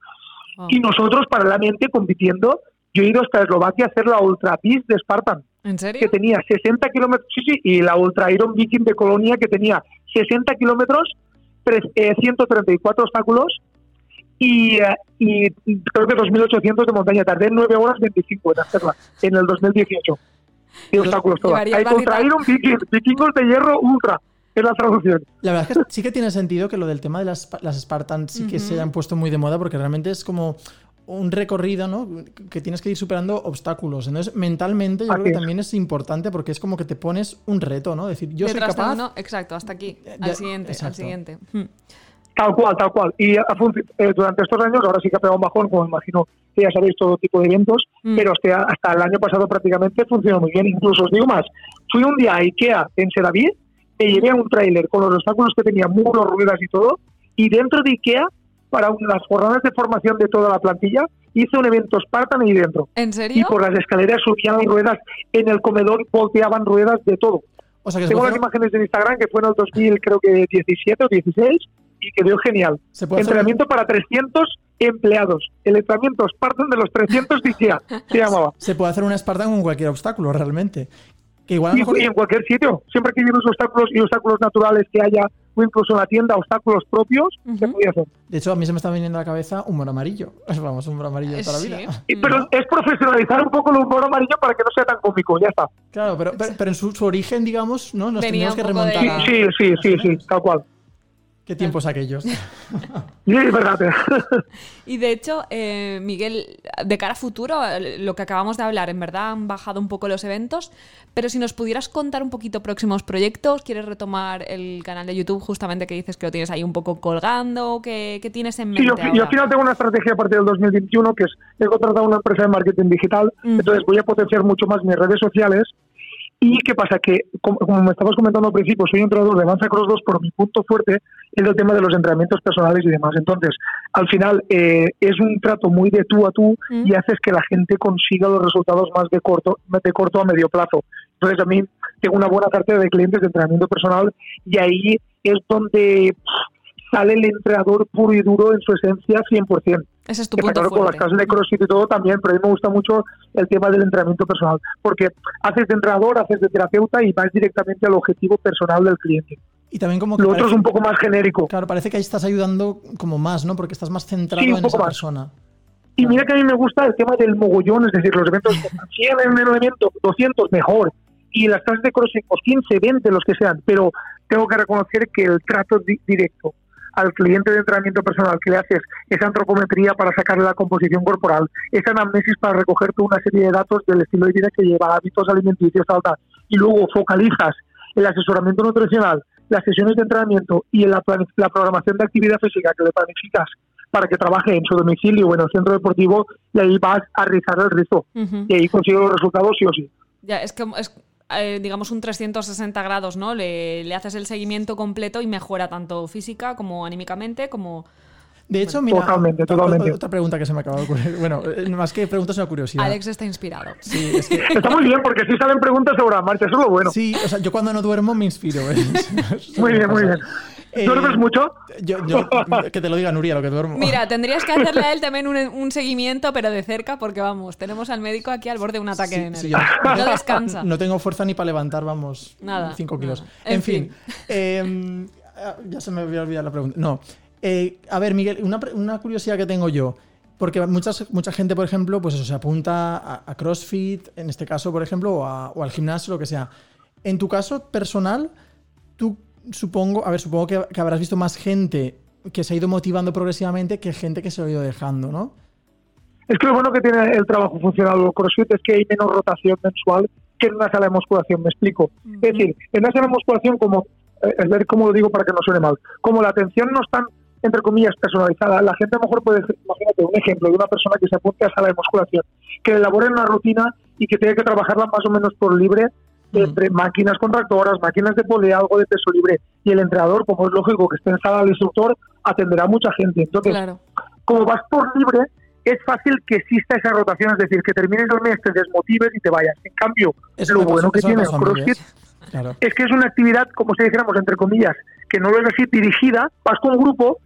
Oh. Y nosotros paralelamente compitiendo, yo he ido hasta Eslovaquia a hacer la Ultra Piste de Spartan, ¿En serio? que tenía 60 kilómetros, sí, sí, y la Ultra Iron Viking de Colonia, que tenía 60 kilómetros, tres- eh, 134 obstáculos y, eh, y creo que 2.800 de montaña. Tardé 9 horas 25 en hacerla, en el 2018. Y obstáculos todas. Hay Ultra Iron Viking, vikingos de hierro ultra, es la traducción. La verdad es que sí que tiene sentido que lo del tema de las, las Spartans sí que se han puesto muy de moda porque realmente es como un recorrido, ¿no? Que tienes que ir superando obstáculos. Entonces, mentalmente yo Así creo que es. también es importante porque es como que te pones un reto, ¿no? Decir, yo soy Detrás de capaz. uno, exacto, hasta aquí, Ya, al siguiente, al siguiente. Hmm. Tal cual, tal cual. Y eh, durante estos años, ahora sí que ha pegado un bajón, como imagino que ya sabéis, todo tipo de eventos, Mm. pero hasta, hasta el año pasado prácticamente funcionó muy bien. Incluso os digo más, fui un día a Ikea en Sedaví, me llevé a un tráiler con los obstáculos que tenía, muros, ruedas y todo, y dentro de Ikea, para un- las jornadas de formación de toda la plantilla, hice un evento Spartan ahí dentro. ¿En Y serio? por las escaleras subían ruedas, en el comedor volteaban ruedas de todo. O sea que Tengo las hacer, imágenes en Instagram que fue en el 2000, creo que 17 o 16, y quedó genial. se puede hacer- Entrenamiento para 300 empleados. El entrenamiento Spartan de los 300 de IKEA, se llamaba. se puede hacer una Spartan con cualquier obstáculo, realmente. Que igual Y, mejor- y en cualquier sitio. Siempre que lleves obstáculos y obstáculos naturales que haya, o incluso en la tienda, obstáculos propios, se Ujú. podía hacer. De hecho, a mí se me está viniendo a la cabeza un mono amarillo. Vamos, un mono amarillo de toda la Sí. vida. Y- pero No. es profesionalizar un poco el humor amarillo para que no sea tan cómico, ya está. Claro, pero, pero, pero en su, su origen, digamos, ¿no? Nos Venía teníamos que de- remontar. Sí, sí, sí, sí, tal cual. ¿Qué tiempos aquellos? Sí, es verdad. Y de hecho, eh, Miguel, de cara a futuro, lo que acabamos de hablar, en verdad han bajado un poco los eventos, pero si nos pudieras contar un poquito próximos proyectos, ¿quieres retomar el canal de YouTube justamente que dices que lo tienes ahí un poco colgando? ¿Qué, qué tienes en mente Sí, yo, yo al final tengo una estrategia a partir del 2021 que es he contratado una empresa de marketing digital, entonces voy a potenciar mucho más mis redes sociales. ¿Y qué pasa? Que, como, como me estabas comentando al principio, soy entrenador de Danza Cross 2, pero mi punto fuerte es el tema de los entrenamientos personales y demás. Entonces, al final, eh, es un trato muy de tú a tú Mm. y haces que la gente consiga los resultados más de corto, de corto a medio plazo. Entonces, a mí tengo una buena cartera de clientes de entrenamiento personal y ahí es donde sale el entrenador puro y duro en su esencia 100%. Ese es tu punto claro, con las clases de CrossFit y todo también, pero a mí me gusta mucho el tema del entrenamiento personal, porque haces de entrenador, haces de terapeuta y vas directamente al objetivo personal del cliente. Y también como que Lo otro parece, es un poco más genérico. claro, parece que ahí estás ayudando como más, ¿no? Porque estás más centrado Sí, un en poco esa más. persona. Y mira que a mí me gusta el tema del mogollón, es decir, los eventos, 100 en un evento, 200 mejor, y las clases de CrossFit, pues 15, 20, los que sean, pero tengo que reconocer que el trato di- directo al cliente de entrenamiento personal que le haces esa antropometría para sacarle la composición corporal, esa anamnesis para recoger toda una serie de datos del estilo de vida que lleva, hábitos alimenticios, tal, tal, y luego focalizas el asesoramiento nutricional, las sesiones de entrenamiento y la, la programación de actividad física que le planificas para que trabaje en su domicilio o en el centro deportivo y ahí vas a rizar el rizo Ujú. y ahí consigo los resultados sí o sí. Ya, es que es, eh, digamos, un 360 grados, ¿no? Le, le haces el seguimiento completo y mejora tanto física como anímicamente, como... De hecho, mira, Totalmente, otra- totalmente. Otra pregunta que se me acaba de ocurrir. Bueno, eh, más que preguntas, una curiosidad. Alex está inspirado. Sí, es que Está muy bien porque sí salen preguntas sobre la marcha, eso es lo bueno. Sí, o sea, yo cuando no duermo me inspiro. ¿eh? Muy bien, muy bien. Eh, ¿Duermes mucho? Yo, yo- que te lo diga Nuria, lo que duermo. Mira, tendrías que hacerle a él también un, un seguimiento, pero de cerca, porque vamos, tenemos al médico aquí al borde de un ataque de Sí, nervios. yo- no descansa. No tengo fuerza ni para levantar, vamos, Nada, 5 kilos. nada. En, En fin, eh, ah, ya se me había olvidado la pregunta. No. Eh, a ver, Miguel, una, curiosidad que tengo yo. Porque muchas, mucha gente, por ejemplo, pues eso, se apunta a, a CrossFit, en este caso, por ejemplo, o, a- o al gimnasio, lo que sea. En tu caso personal, tú supongo, a ver, supongo que, que habrás visto más gente que se ha ido motivando progresivamente que gente que se ha ido dejando, ¿no? Es que lo bueno que tiene el trabajo funcional o CrossFit es que hay menos rotación mensual que en una sala de musculación, me explico. Es decir, en una sala de musculación, como, eh, es ver cómo lo digo para que no suene mal, como la atención no es tan, entre comillas, personalizada, la gente a lo mejor puede, imagínate un ejemplo de una persona que se apunte a sala de musculación, que elabore una rutina y que tenga que trabajarla más o menos por libre entre máquinas contractoras, máquinas de polea, algo de peso libre, y el entrenador, como es lógico que esté en sala del instructor, atenderá a mucha gente. Entonces, Claro. como vas por libre, es fácil que exista esa rotación, es decir, que termines el mes, te desmotives y te vayas. En cambio, Eso lo bueno que tiene el mí, CrossFit. Claro. es que es una actividad, como si dijéramos, entre comillas, que no lo es así dirigida, vas con un grupo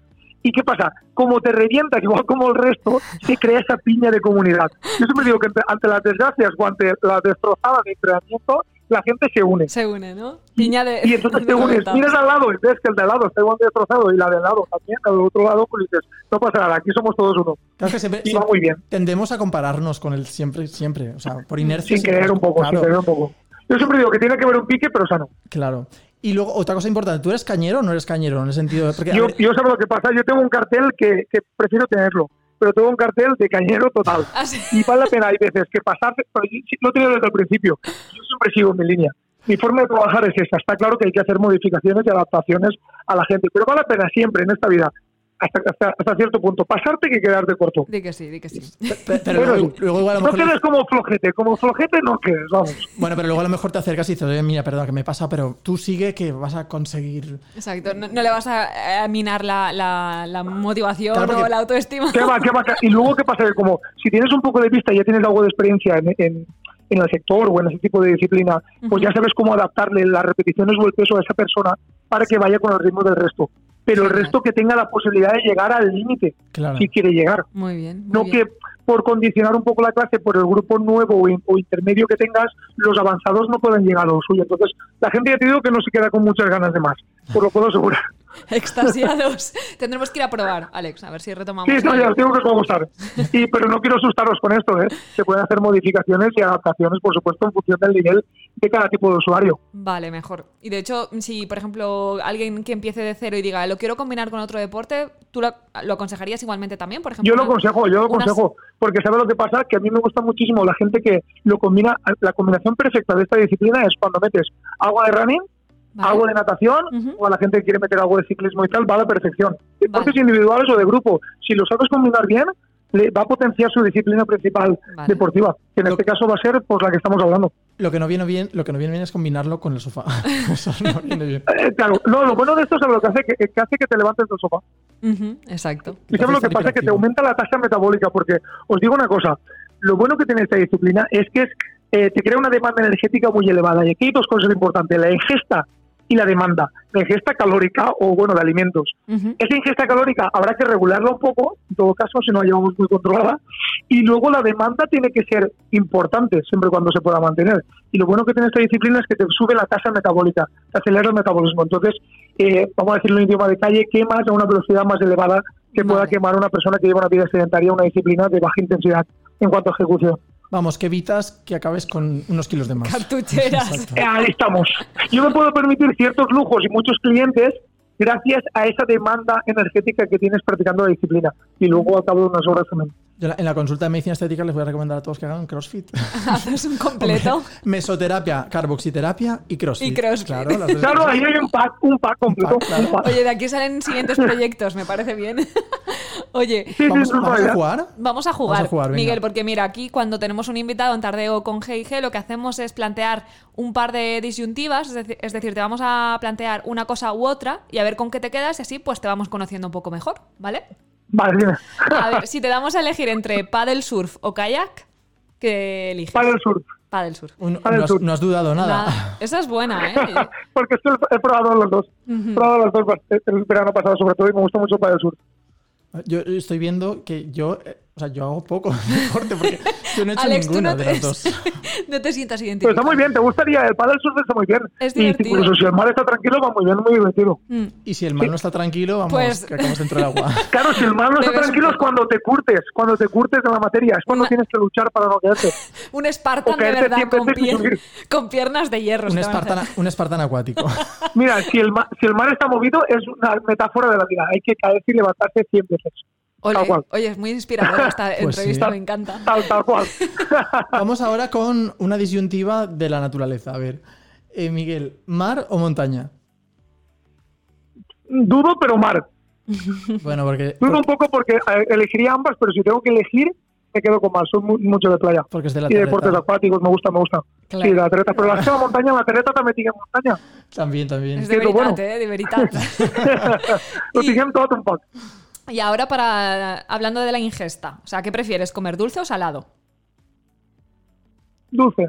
y ¿qué pasa? Como te revientas, igual como el resto, se crea esa piña de comunidad. Yo siempre digo que ante, ante las desgracias o ante la destrozada de entrenamiento, la gente se une. Se une, ¿no? Piña de. Y entonces te unes, miras al lado y ves que el de al lado está igual de destrozado y la de al lado también, al otro lado, pues dices, no pasa nada, aquí somos todos uno. Claro que siempre, Y va muy bien. tendemos a compararnos con él siempre, siempre. O sea, por inercia. Sin querer un poco, Claro, sin querer un poco. Yo siempre digo que tiene que haber un pique, pero sano. claro. Y luego, otra cosa importante, ¿tú eres cañero o no eres cañero? En el sentido de. Porque, a Yo, ver, yo sabes lo que pasa, yo tengo un cartel que, que prefiero tenerlo, pero tengo un cartel de cañero total. Ah, sí. Y vale la pena, hay veces que pasarse, pero yo lo desde el principio, yo siempre sigo mi línea. Mi forma de trabajar es esa, está claro que hay que hacer modificaciones y adaptaciones a la gente, pero vale la pena siempre en esta vida, hasta, hasta, hasta cierto punto, pasarte que quedarte corto. Di que sí, di que sí. pe- pe- pero Pero luego, luego igual a lo No quedes como flojete, como flojete no quedes, vamos. Bueno, pero luego a lo mejor te acercas y dices, oye, mira, perdón, que me pasa, pero tú sigue que vas a conseguir. Exacto. No, no le vas a, minar la, la, la motivación Claro, porque- o la autoestima. ¿Qué va, qué va? Y luego, ¿qué pasa? Que como si tienes un poco de vista y ya tienes algo de experiencia en, en- en el sector o en ese tipo de disciplina, pues ya sabes cómo adaptarle las repeticiones o el peso a esa persona para que vaya con el ritmo del resto. Pero el resto que tenga la posibilidad de llegar al límite, Claro. si quiere llegar. Muy bien. muy No bien. que por condicionar un poco la clase por el grupo nuevo o intermedio que tengas, los avanzados no pueden llegar a lo suyo. Entonces, la gente ya te digo que no se queda con muchas ganas de más, por lo puedo asegurar. Extasiados. Tendremos que ir a probar, Alex, a ver si retomamos. Sí, no, ya digo que. Y, pero no quiero asustaros con esto, ¿eh? Se pueden hacer modificaciones y adaptaciones, por supuesto, en función del nivel de cada tipo de usuario. Vale, mejor. Y de hecho, si por ejemplo alguien que empiece de cero y diga, lo quiero combinar con otro deporte, ¿tú lo, lo aconsejarías igualmente también? Por ejemplo, Yo lo aconsejo, yo lo unas- aconsejo, porque ¿sabe lo que pasa? Que a mí me gusta muchísimo la gente que lo combina. La combinación perfecta de esta disciplina es cuando metes agua de running, Vale. algo de natación, Ujú. o a la gente que quiere meter algo de ciclismo y tal, va a la perfección. Deportes Vale. individuales o de grupo, si lo sabes combinar bien, le va a potenciar su disciplina principal Vale. deportiva, que en Lo- este caso va a ser pues la que estamos hablando. Lo que no viene bien, lo que no viene bien es combinarlo con el sofá. Eso no viene bien. Eh, claro, no, lo bueno de esto es lo que hace que, que hace que te levantes del sofá. Ujú, exacto. ¿Y sabes lo que pasa? Que te aumenta la tasa metabólica, porque os digo una cosa, lo bueno que tiene esta disciplina es que es, eh, te crea una demanda energética muy elevada. Y aquí hay dos cosas importantes, la ingesta y la demanda. La ingesta calórica o, bueno, de alimentos. Esa ingesta calórica habrá que regularla un poco, en todo caso, si no la llevamos muy controlada. Y luego la demanda tiene que ser importante, siempre cuando se pueda mantener. Y lo bueno que tiene esta disciplina es que te sube la tasa metabólica, te acelera el metabolismo. Entonces, eh, vamos a decirlo en idioma de calle, quemas a una velocidad más elevada que pueda quemar una persona que lleva una vida sedentaria, una disciplina de baja intensidad en cuanto a ejecución. Vamos, que evitas que acabes con unos kilos de más. Cartucheras. Exacto. Eh, ahí estamos. Yo me puedo permitir ciertos lujos y muchos clientes gracias a esa demanda energética que tienes practicando la disciplina. Y luego al cabo de unas horas también. Yo la- en la consulta de medicina estética les voy a recomendar a todos que hagan CrossFit. Haces un completo. Mesoterapia, carboxiterapia y CrossFit. Y CrossFit. Claro, las Claro, ahí hay un pack, un pack completo. Un pack, claro. un pack. Oye, de aquí salen siguientes proyectos, me parece bien. Oye, Sí, sí, ¿Vamos, a jugar? Vamos a jugar, Vamos a jugar, venga. Miguel, porque mira, aquí cuando tenemos un invitado en Tardeo con G&G, lo que hacemos es plantear un par de disyuntivas, es decir, es decir, te vamos a plantear una cosa u otra y a ver con qué te quedas y así pues te vamos conociendo un poco mejor, ¿vale? Vale, dime. A ver, si te damos a elegir entre paddle surf o kayak, ¿qué eliges? El surf. Paddle surf. Un- el no, has, sur. no has dudado nada. Nada. Esa es buena, ¿eh? Porque he probado los dos. He probado los dos bast- el verano pasado, sobre todo, y me gusta mucho para el sur. Yo estoy viendo que yo, eh, o sea, yo hago poco deporte porque yo no he hecho Alex, tú ninguno no de te, los dos. no te sientas Pero identificado. está muy bien, te gustaría. El paddle surf está muy bien. Es y divertido. incluso si el mar está tranquilo, va muy bien, muy divertido. Mm. Y si el mar no está tranquilo, vamos, Pues- que acabamos dentro del agua. Claro, si el mar no está Debes tranquilo es cuando te curtes, cuando te curtes en la materia. Es cuando Una- tienes que luchar para no quedarte. Un Spartan O de verdad con, pier- piernas de hierro. Un espartana, un espartano acuático. Mira, si el, mar, si el mar está movido, es una metáfora de la vida. Hay que caerse y levantarse 100 veces. Ole, oye, es muy inspiradora esta Pues entrevista, sí. me encanta. Tal, tal cual. Vamos ahora con una disyuntiva de la naturaleza. A ver, eh, Miguel, ¿mar o montaña? Dudo, pero mar. Bueno, porque, Dudo un poco porque eh, elegiría ambas, pero si tengo que elegir, me quedo con mar. Soy mu- mucho de playa. porque es de la Y deportes terreta. acuáticos, me gusta, me gusta. Claro. Sí, la terreta. Pero la de montaña, la terreta también tiene montaña. También, también. Es de veritat, bueno. eh, de veritat. Lo Y- todo un poco. Y ahora para hablando de la ingesta, o sea, ¿qué prefieres, comer dulce o salado? Dulce.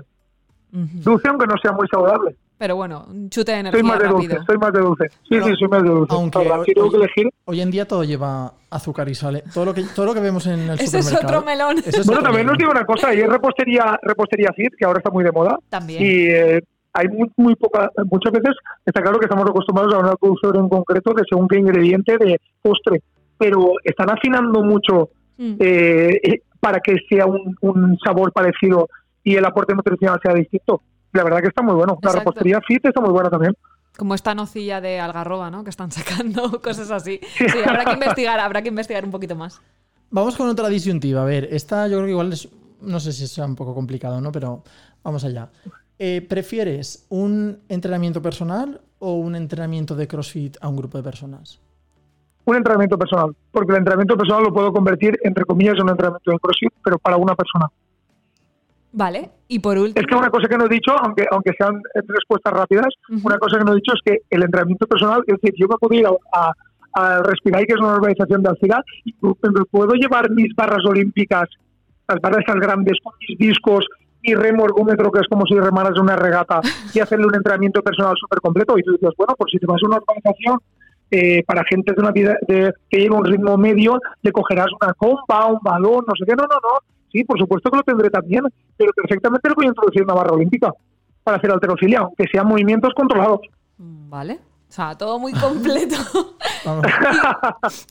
Dulce, aunque no sea muy saludable. Pero bueno, un chute de Soy energía más de rápido. dulce, soy más de dulce. Sí, Pero, sí, soy más de dulce. aunque hoy- si tengo que hoy- elegir. Hoy en día todo lleva azúcar y sal. ¿eh? Todo lo que, todo lo que vemos en el Ese es supermercado. otro melón. Es Bueno, otro también melón. os digo una cosa, y es repostería, repostería fit, que ahora está muy de moda. También. Y eh, hay muy, muy poca, muchas veces está claro que estamos acostumbrados a una dulzura en concreto de según qué ingrediente de postre, pero están afinando mucho Mm. eh, eh, para que sea un, un sabor parecido y el aporte nutricional sea distinto. La verdad que está muy bueno. La repostería fit está muy buena también. Como esta nocilla de algarroba, ¿no? Que están sacando cosas así. Sí, habrá que investigar, habrá que investigar un poquito más. Vamos con otra disyuntiva. A ver, esta yo creo que igual es. No sé si sea un poco complicado, ¿no? Pero vamos allá. Eh, ¿Prefieres un entrenamiento personal o un entrenamiento de CrossFit a un grupo de personas? Un entrenamiento personal, porque el entrenamiento personal lo puedo convertir, entre comillas, en un entrenamiento de CrossFit, pero para una persona. Vale. Y por último. Es que una cosa que no he dicho, aunque aunque sean respuestas rápidas, una cosa que no he dicho es que el entrenamiento personal, es decir, yo me puedo ir a, a, a que es una organización de Alcira, y me puedo llevar mis barras olímpicas, las barras esas grandes, con mis discos, mi remo ergómetro, que es como si remaras una regata, y hacerle un entrenamiento personal súper completo. Y tú dices, bueno, pues si te vas a una organización eh, para gente de una vida de, que lleva un ritmo medio, le cogerás una compa, un balón, no sé qué, no, no, no. Sí, por supuesto que lo tendré también, pero perfectamente le voy a introducir una barra olímpica para hacer alterofilia, aunque sean movimientos controlados. Vale. O sea, todo muy completo. Vamos.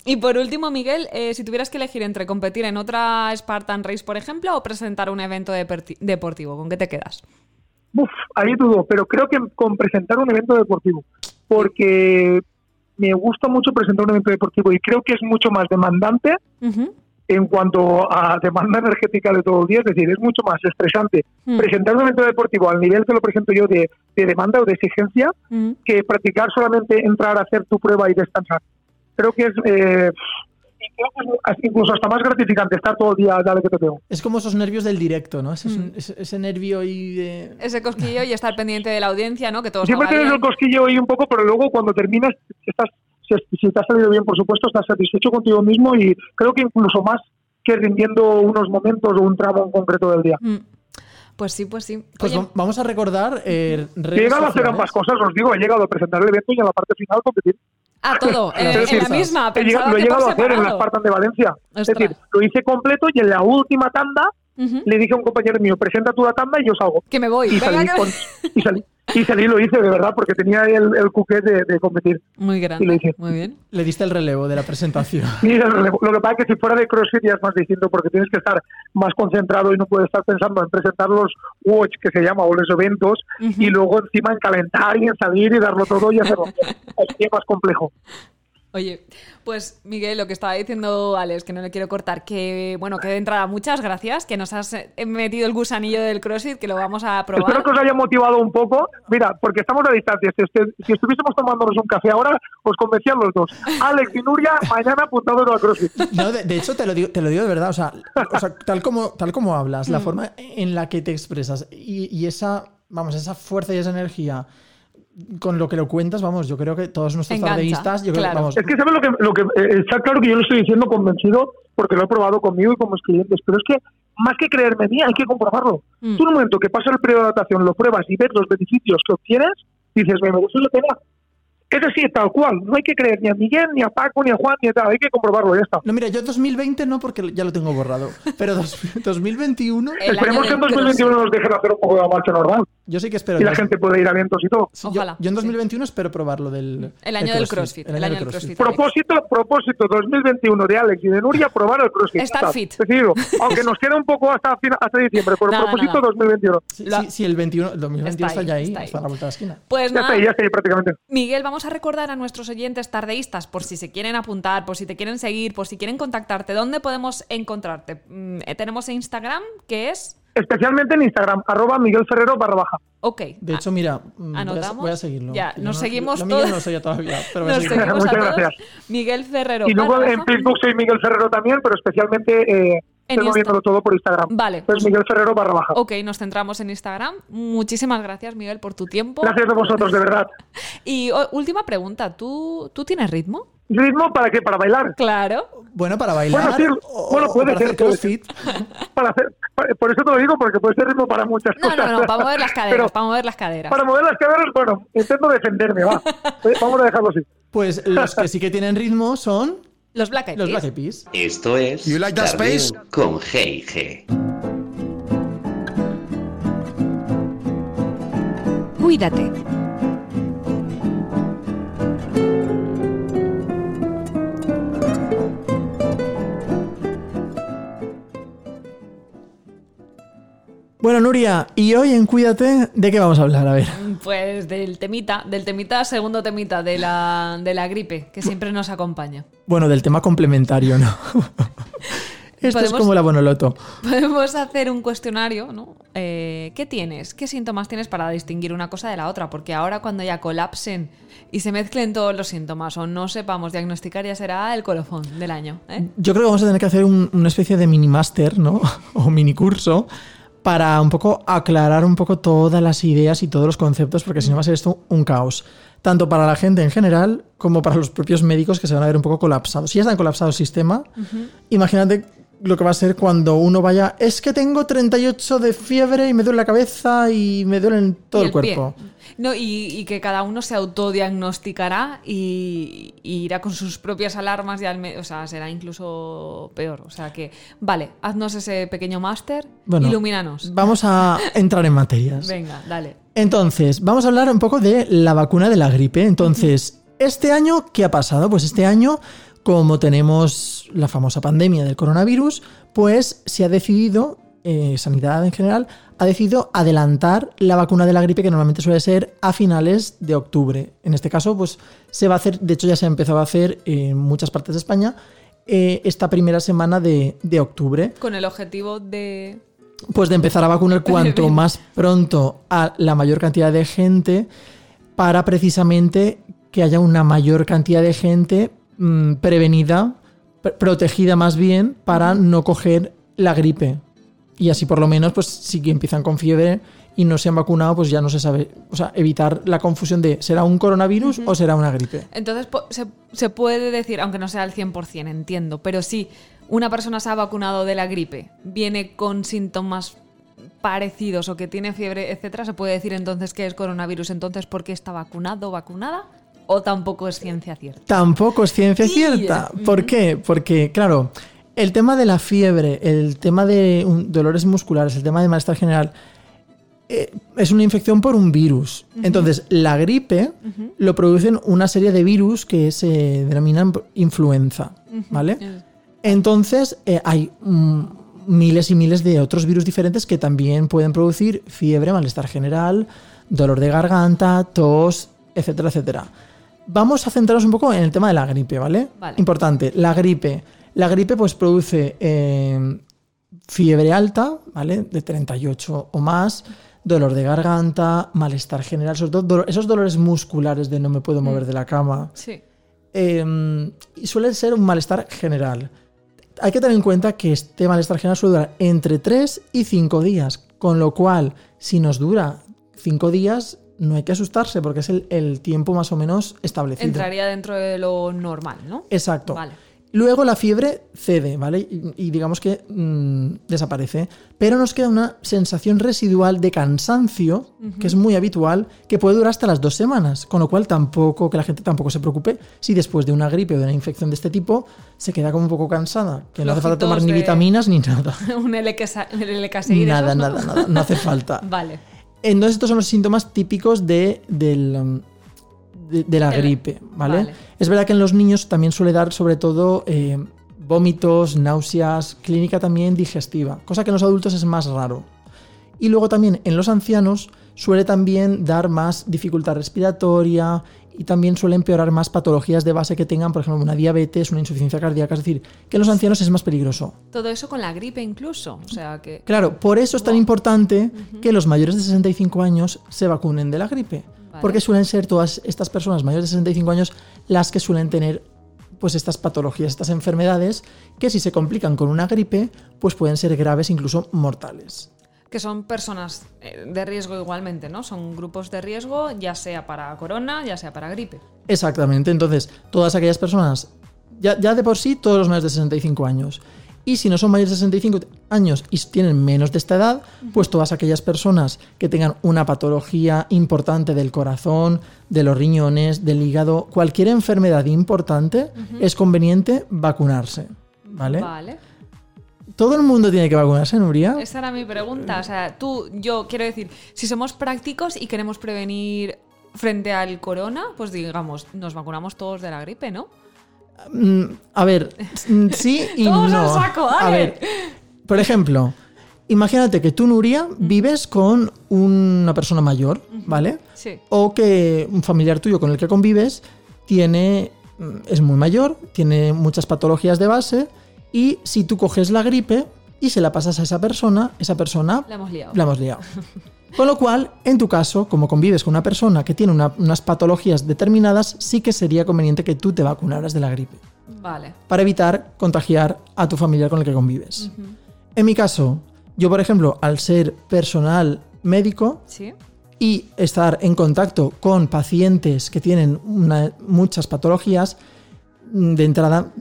y por último, Miguel, eh, si tuvieras que elegir entre competir en otra Spartan Race, por ejemplo, o presentar un evento deporti- deportivo, ¿con qué te quedas? Uf, ahí dudo, pero creo que con presentar un evento deportivo, porque me gusta mucho presentar un evento deportivo y creo que es mucho más demandante en cuanto a demanda energética de todo el día, es decir, es mucho más estresante Mm. presentar un evento deportivo al nivel que lo presento yo de, de demanda o de exigencia Mm. que practicar solamente entrar a hacer tu prueba y descansar. Creo que es, eh, incluso hasta más gratificante estar todo el día dale que te pego. Es como esos nervios del directo, ¿no? Ese, Mm. ese, ese nervio y de... Ese cosquillo y estar pendiente de la audiencia, ¿no? Que todos Siempre tienes el cosquillo ahí un poco, pero luego cuando terminas, estás, si, si te ha salido bien, por supuesto, estás satisfecho contigo mismo y creo que incluso más que rindiendo unos momentos o un tramo en concreto del día. Mm. Pues sí, pues sí. Pues Oye, vamos a recordar eh, He llegado a hacer ambas cosas, os digo, he llegado a presentar el evento y en la parte final competir. Ah, todo, en, Las en dos la misma. Pensaba lo he llegado a hacer en la. Spartan de Valencia. Es Ostras. decir, lo hice completo y en la última tanda Ujú. le dije a un compañero mío, presenta tú la tanda y yo salgo. Que me voy. Y Venga, salí, que- con- y salí, y salí, lo hice de verdad, porque tenía el, el cuquet de, de competir. Muy Y lo grande. hice. Muy bien. Le diste el relevo de la presentación. Mira, el relevo. lo que pasa es que si fuera de CrossFit ya es más distinto porque tienes que estar más concentrado y no puedes estar pensando en presentar los watch que se llama o los eventos Ujú. y luego encima en calentar y en salir y darlo todo y hacerlo. es más complejo. Oye, pues Miguel, lo que estaba diciendo Alex, que no le quiero cortar, que bueno, que de entrada muchas gracias, que nos has eh, metido el gusanillo del CrossFit, que lo vamos a Espero probar. que os haya motivado un poco. Mira, porque estamos a distancia. Si, si estuviésemos tomándonos un café ahora, os convencían los dos. Alex y Nuria, mañana apuntados al CrossFit. No, de, de hecho, te lo, digo, te lo digo de verdad. O sea, o sea, tal, como, tal como hablas, Mm. la forma en la que te expresas y, y esa, vamos, esa fuerza y esa energía con lo que lo cuentas, vamos, yo creo que todos nuestros Engancha, tardeístas, yo creo que claro. vamos. Es que sabes lo que, lo que eh, está claro que yo lo estoy diciendo convencido porque lo he probado conmigo y con mis clientes, pero es que más que creerme a mí, hay que comprobarlo. Mm. Tú en un momento que pasa el periodo de adaptación, lo pruebas y ves los beneficios que obtienes, dices, me merece la pena. Es así, tal cual. No hay que creer ni a Miguel, ni a Paco, ni a Juan, ni a tal. Hay que comprobarlo, ya está. No, mira, yo 2020 no, porque ya lo tengo borrado. Pero dos- 2021, El Esperemos que en del 2021 nos dejen hacer un poco de la marcha normal yo sí que espero. y la gente puede ir a eventos y todo. sí, yo- Ojalá, Yo, en sí. 2021 espero probar lo del. El año del CrossFit, el año del CrossFit. Propósito, propósito 2021 de Alex y de Nuria, probar el CrossFit. Estar Está, fit. decidido. Aunque nos queda un poco hasta, hasta diciembre, pero Nada, propósito nada. 2021. Sí, sí, sí, el 21, el 2021 está, Está ahí, ya ahí, está está, ahí. a la vuelta de la esquina. Pues Ya nada, está ahí, ya está ahí prácticamente. Miguel, vamos a recordar a nuestros oyentes tardeístas, por si se quieren apuntar, por si te quieren seguir, por si quieren contactarte, ¿dónde podemos encontrarte? Mm, eh, tenemos Instagram, que es... Especialmente en Instagram, arroba Miguel Ferrero barra baja. Ok. De hecho, mira, mm, voy a, ¿Anotamos? voy a seguirlo. Ya, nos yo seguimos todos. no yo todavía, pero voy a Nos seguimos a Muchas todos. gracias. Miguel Ferrero. Y luego en. Facebook soy Miguel Ferrero también, pero especialmente eh, En estoy moviéndolo todo por Instagram. Vale, Pues Miguel Ferrero barra baja. Ok, nos centramos en Instagram. Muchísimas gracias, Miguel, por tu tiempo. Gracias a vosotros, de verdad. Y última pregunta, ¿tú, ¿tú tienes ritmo? ¿Ritmo para qué? ¿Para bailar? Claro. Bueno, para bailar. Bueno, sí, o- bueno, puede para ser, hacer puede crossfit. Para hacer, para- por eso te lo digo, porque puede ser ritmo para muchas No, cosas. no, no, para mover las caderas, Pero para mover las caderas. para mover las caderas, bueno, intento defenderme, va. Eh, Vamos a dejarlo así. Pues los que sí que tienen ritmo son Los Black Eyed los Peas. Black Eyed Peas. Esto es You like that space? con G&G. Cuídate. Bueno, Nuria, y hoy en Cuídate, ¿de qué vamos a hablar? A ver. Pues del temita, del temita, segundo temita de la, de la gripe, que siempre nos acompaña. Bueno, del tema complementario, ¿no? Esto es como la Bonoloto. Podemos hacer un cuestionario, ¿no? Eh, ¿Qué tienes? ¿Qué síntomas tienes para distinguir una cosa de la otra? Porque ahora cuando ya colapsen y se mezclen todos los síntomas o no sepamos diagnosticar, ya será el colofón del año. ¿eh? Yo creo que vamos a tener que hacer un- una especie de mini máster, ¿no? o mini curso para un poco aclarar un poco todas las ideas y todos los conceptos, porque si no va a ser esto un caos. Tanto para la gente en general como para los propios médicos que se van a ver un poco colapsados. Si ya están colapsados el sistema, imagínate lo que va a ser cuando uno vaya, es que tengo 38 de fiebre y me duele la cabeza y me duele todo el, pie. No, y, y que cada uno se autodiagnosticará y, y irá con sus propias alarmas y al o sea, será incluso peor. O sea que, vale, haznos ese pequeño máster, Bueno, ilumínanos. Vamos a entrar en materias. Venga, dale. Entonces, vamos a hablar un poco de la vacuna de la gripe. Entonces, ¿este año qué ha pasado? Pues este año, como tenemos la famosa pandemia del coronavirus, pues se ha decidido, eh, Sanidad en general, ha decidido adelantar la vacuna de la gripe que normalmente suele ser a finales de octubre. En este caso, pues se va a hacer, de hecho ya se ha empezado a hacer en muchas partes de España, eh, esta primera semana de, de octubre Con el objetivo de... pues de empezar a vacunar cuanto más pronto a la mayor cantidad de gente para precisamente que haya una mayor cantidad de gente mm, prevenida, pr- protegida más bien para no coger la gripe. Y así por lo menos, pues si empiezan con fiebre y no se han vacunado, pues ya no se sabe. O sea, evitar la confusión de ¿será un coronavirus o será una gripe? Entonces se, se puede decir, aunque no sea al 100%, entiendo, pero si una persona se ha vacunado de la gripe, viene con síntomas parecidos o que tiene fiebre, etcétera, se puede decir entonces que es coronavirus, entonces ¿por qué está vacunado o vacunada? ¿O tampoco es ciencia cierta? Tampoco es ciencia cierta. ¿Por qué? Porque, claro, el tema de la fiebre, el tema de un- dolores musculares, el tema de malestar general, eh, es una infección por un virus. Entonces, la gripe lo producen una serie de virus que se denominan influenza, ¿vale? Entonces, eh, hay mm, miles y miles de otros virus diferentes que también pueden producir fiebre, malestar general, dolor de garganta, tos, etcétera, etcétera. Vamos a centrarnos un poco en el tema de la gripe, ¿vale? Vale. Importante, la gripe. La gripe pues produce eh, fiebre alta, ¿vale? De 38 o más, dolor de garganta, malestar general, sobre todo dolo- esos dolores musculares de no me puedo mover de la cama, Sí. eh, y suele ser un malestar general. Hay que tener en cuenta que este malestar general suele durar entre 3 y 5 días, con lo cual, si nos dura 5 días, no hay que asustarse porque es el, el tiempo más o menos establecido. Entraría dentro de lo normal, ¿no? Exacto. Vale. Luego la fiebre cede, ¿vale? Y, y digamos que mm, desaparece. Pero nos queda una sensación residual de cansancio, que es muy habitual, que puede durar hasta las dos semanas. Con lo cual tampoco, que la gente tampoco se preocupe si después de una gripe o de una infección de este tipo se queda como un poco cansada. Que no hace falta tomar ni vitaminas ni nada. un LKSI nada, nada, nada. No hace falta. Vale. Entonces estos son los síntomas típicos de, del, um, de, de la gripe, ¿vale? vale. Es verdad que en los niños también suele dar sobre todo eh, vómitos, náuseas, clínica también digestiva, cosa que en los adultos es más raro. Y luego también en los ancianos suele también dar más dificultad respiratoria y también suele empeorar más patologías de base que tengan, por ejemplo, una diabetes, una insuficiencia cardíaca, es decir, que en los ancianos es más peligroso. Todo eso con la gripe incluso. O sea que. Claro, por eso es tan importante que los mayores de 65 años se vacunen de la gripe. Vale. Porque suelen ser todas estas personas mayores de 65 años las que suelen tener pues estas patologías, estas enfermedades que si se complican con una gripe, pues pueden ser graves, incluso mortales. Que son personas eh, de riesgo igualmente, ¿no? Son grupos de riesgo, ya sea para corona, ya sea para gripe. Exactamente, entonces todas aquellas personas, ya, ya de por sí todos los mayores de 65 años, y si no son mayores de 65 años y tienen menos de esta edad, pues todas aquellas personas que tengan una patología importante del corazón, de los riñones, del hígado, cualquier enfermedad importante, es conveniente vacunarse. ¿Vale? Vale. Todo el mundo tiene que vacunarse, Nuria. Esa era mi pregunta. O sea, tú, yo quiero decir, si somos prácticos y queremos prevenir frente al corona, pues digamos, nos vacunamos todos de la gripe, ¿no? Mm, a ver, mm, sí y Todos no. saco, a ver, por ejemplo, imagínate que tú, Nuria, vives con una persona mayor, ¿vale? Sí. O que un familiar tuyo con el que convives tiene mm, es muy mayor, tiene muchas patologías de base y si tú coges la gripe y se la pasas a esa persona, esa persona La hemos liado. la hemos liado. Con lo cual, en tu caso, como convives con una persona que tiene una- unas patologías determinadas, sí que sería conveniente que tú te vacunaras de la gripe Vale. para evitar contagiar a tu familiar con el que convives. En mi caso, yo por ejemplo, al ser personal médico Sí. y estar en contacto con pacientes que tienen una- muchas patologías, mm, de entrada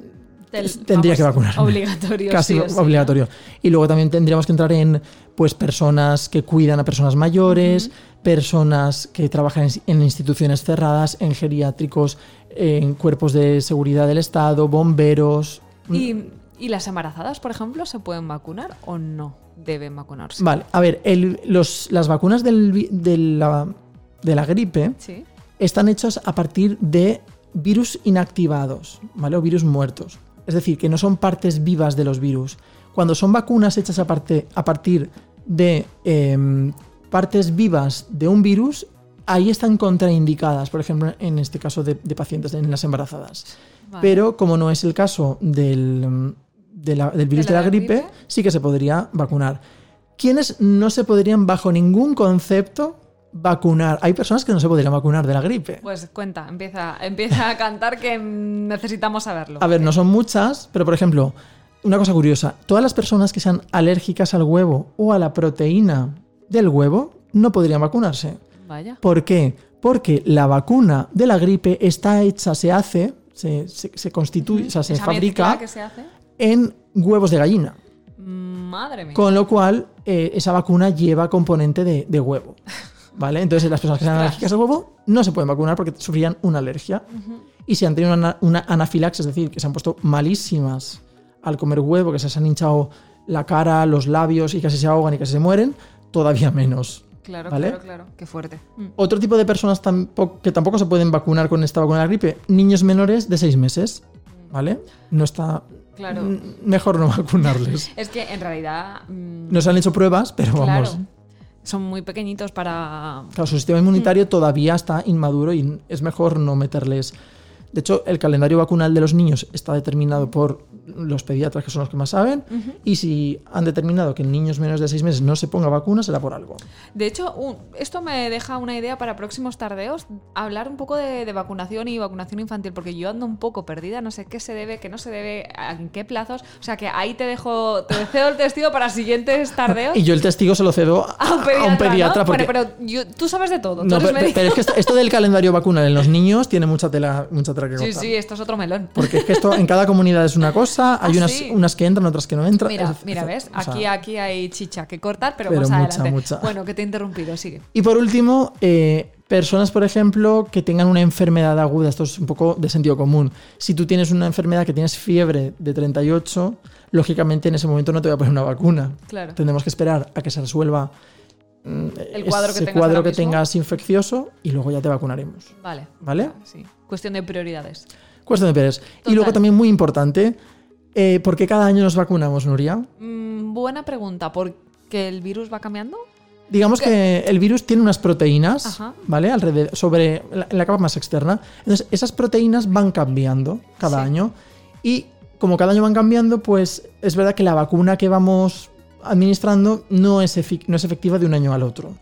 tendría que vacunarme. Obligatorio. Casi sí o sí, obligatorio. Y luego también tendríamos que entrar en pues personas que cuidan a personas mayores, personas que trabajan en, instituciones cerradas, en geriátricos, en cuerpos de seguridad del Estado, bomberos. ¿no? ¿Y, y las embarazadas, por ejemplo, se pueden vacunar o no deben vacunarse? Vale, a ver, el- los- las vacunas del de, la, de la gripe Sí. están hechas a partir de virus inactivados, ¿vale? O virus muertos. Es decir, que no son partes vivas de los virus. Cuando son vacunas hechas a, parte- a partir de em, partes vivas de un virus, ahí están contraindicadas, por ejemplo, en este caso de, de pacientes en las embarazadas. Vale. Pero como no es el caso del, de la- del virus de la la, gripe, gripe? sí que se podría vacunar. ¿Quiénes no se podrían bajo ningún concepto vacunar? Hay personas que no se podrían vacunar de la gripe. Pues cuenta, empieza, empieza a cantar que necesitamos saberlo. A ver, no son muchas, pero por ejemplo, una cosa curiosa, todas las personas que sean alérgicas al huevo o a la proteína del huevo no podrían vacunarse. Vaya. ¿Por qué? Porque la vacuna de la gripe está hecha, se hace, se, se- se constituye, o sea, se Esa fabrica mezcla que se hace. en huevos de gallina. Madre mía. Con lo cual, eh, esa vacuna lleva componente de, de huevo. ¿Vale? Entonces, las personas que sean alérgicas al huevo no se pueden vacunar porque sufrían una alergia. Y si han tenido una, una anafilaxis, es decir, que se han puesto malísimas al comer huevo, que se les han hinchado la cara, los labios y casi se ahogan y casi se mueren, todavía menos. Claro, ¿Vale? claro, claro. Qué fuerte. Mm. Otro tipo de personas tampoco, que tampoco se pueden vacunar con esta vacuna de la gripe, niños menores de 6 meses. ¿Vale? No está. Claro. Mejor no vacunarles. Es que en realidad. mm, Nos han hecho pruebas, pero vamos. Son muy pequeñitos para. Claro, su sistema inmunitario todavía está inmaduro y es mejor no meterles De hecho, el calendario vacunal de los niños está determinado por los pediatras, que son los que más saben, y si han determinado que en niños menos de seis meses no se ponga vacuna, será por algo. De hecho, un- esto me deja una idea para próximos tardeos, hablar un poco de, de vacunación y vacunación infantil, porque yo ando un poco perdida, no sé qué se debe, qué no se debe, en qué plazos. O sea que ahí te dejo, te cedo el testigo para siguientes tardeos. Y yo el testigo se lo cedo a, a un pediatra, porque... Bueno, pero yo- tú sabes de todo. tú No, pero, pero es que esto, esto del calendario vacunal en los niños tiene mucha tela, mucha tela que Sí, sí, esto es otro melón. Porque es que esto en cada comunidad es una cosa, hay Ah, unas, sí. unas que entran, otras que no entran. Mira, mira, es- ¿ves? o sea, Aquí, aquí hay chicha que cortar, pero, Pero más mucha, adelante. mucha. Bueno, que te he interrumpido, sigue. Y por último, eh, personas, por ejemplo, que tengan una enfermedad aguda, esto es un poco de sentido común. Si tú tienes una enfermedad que tienes fiebre de 38, lógicamente en ese momento no te voy a poner una vacuna. Claro. Tendremos que esperar a que se resuelva mm, El cuadro que tengas cuadro que tengas infeccioso y luego ya te vacunaremos. Vale. ¿Vale? Sí. Cuestión de prioridades. Cuestión de Pérez. Y luego también muy importante, eh, ¿por qué cada año nos vacunamos, Nuria? Mm, buena pregunta, ¿porque el virus va cambiando? Digamos que el virus tiene unas proteínas, Ajá. ¿vale? Alrededor, sobre la, en la capa más externa. Entonces, esas proteínas van cambiando cada Sí. año. Y como cada año van cambiando, pues es verdad que la vacuna que vamos administrando no es, no es efectiva de un año al otro.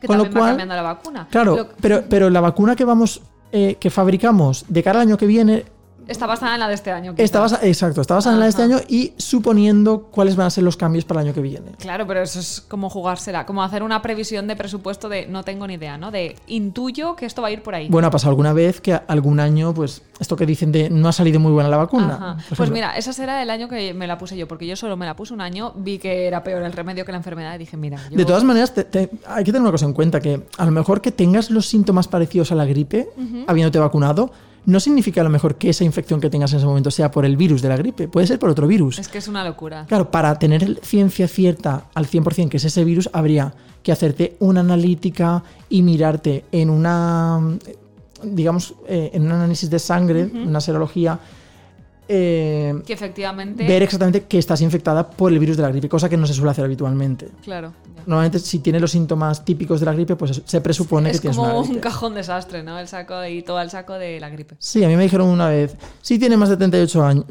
Que Con lo también va cual- cambiando la vacuna. Claro, Lo- pero, pero la vacuna que vamos, eh, que fabricamos de cara al año que viene, Está basada en la de este año. quizá. está basa- exacto, está basada en la de este Ajá. año y suponiendo cuáles van a ser los cambios para el año que viene. Claro, pero eso es como jugársela, como hacer una previsión de presupuesto de no tengo ni idea, ¿no? De intuyo que esto va a ir por ahí. Bueno, ha pasado alguna vez que algún año, pues, esto que dicen de no ha salido muy buena la vacuna. Ajá. Pues mira, ese será el año que me la puse yo, porque yo solo me la puse un año, vi que era peor el remedio que la enfermedad y dije, mira, yo... De todas maneras, te- te- hay que tener una cosa en cuenta, que a lo mejor que tengas los síntomas parecidos a la gripe, habiéndote vacunado, no significa a lo mejor que esa infección que tengas en ese momento sea por el virus de la gripe, puede ser por otro virus. Es que es una locura. Claro, para tener ciencia cierta al 100% que es ese virus, habría que hacerte una analítica y mirarte en una, digamos, eh, en un análisis de sangre, una serología, eh, Que efectivamente... ver exactamente que estás infectada por el virus de la gripe, cosa que no se suele hacer habitualmente. Claro. Normalmente, si tienes los síntomas típicos de la gripe, pues se presupone que Es tienes como una un cajón desastre, ¿no? El saco y todo el saco de la gripe. Sí, a mí me dijeron una vez, si tiene más de 38 años,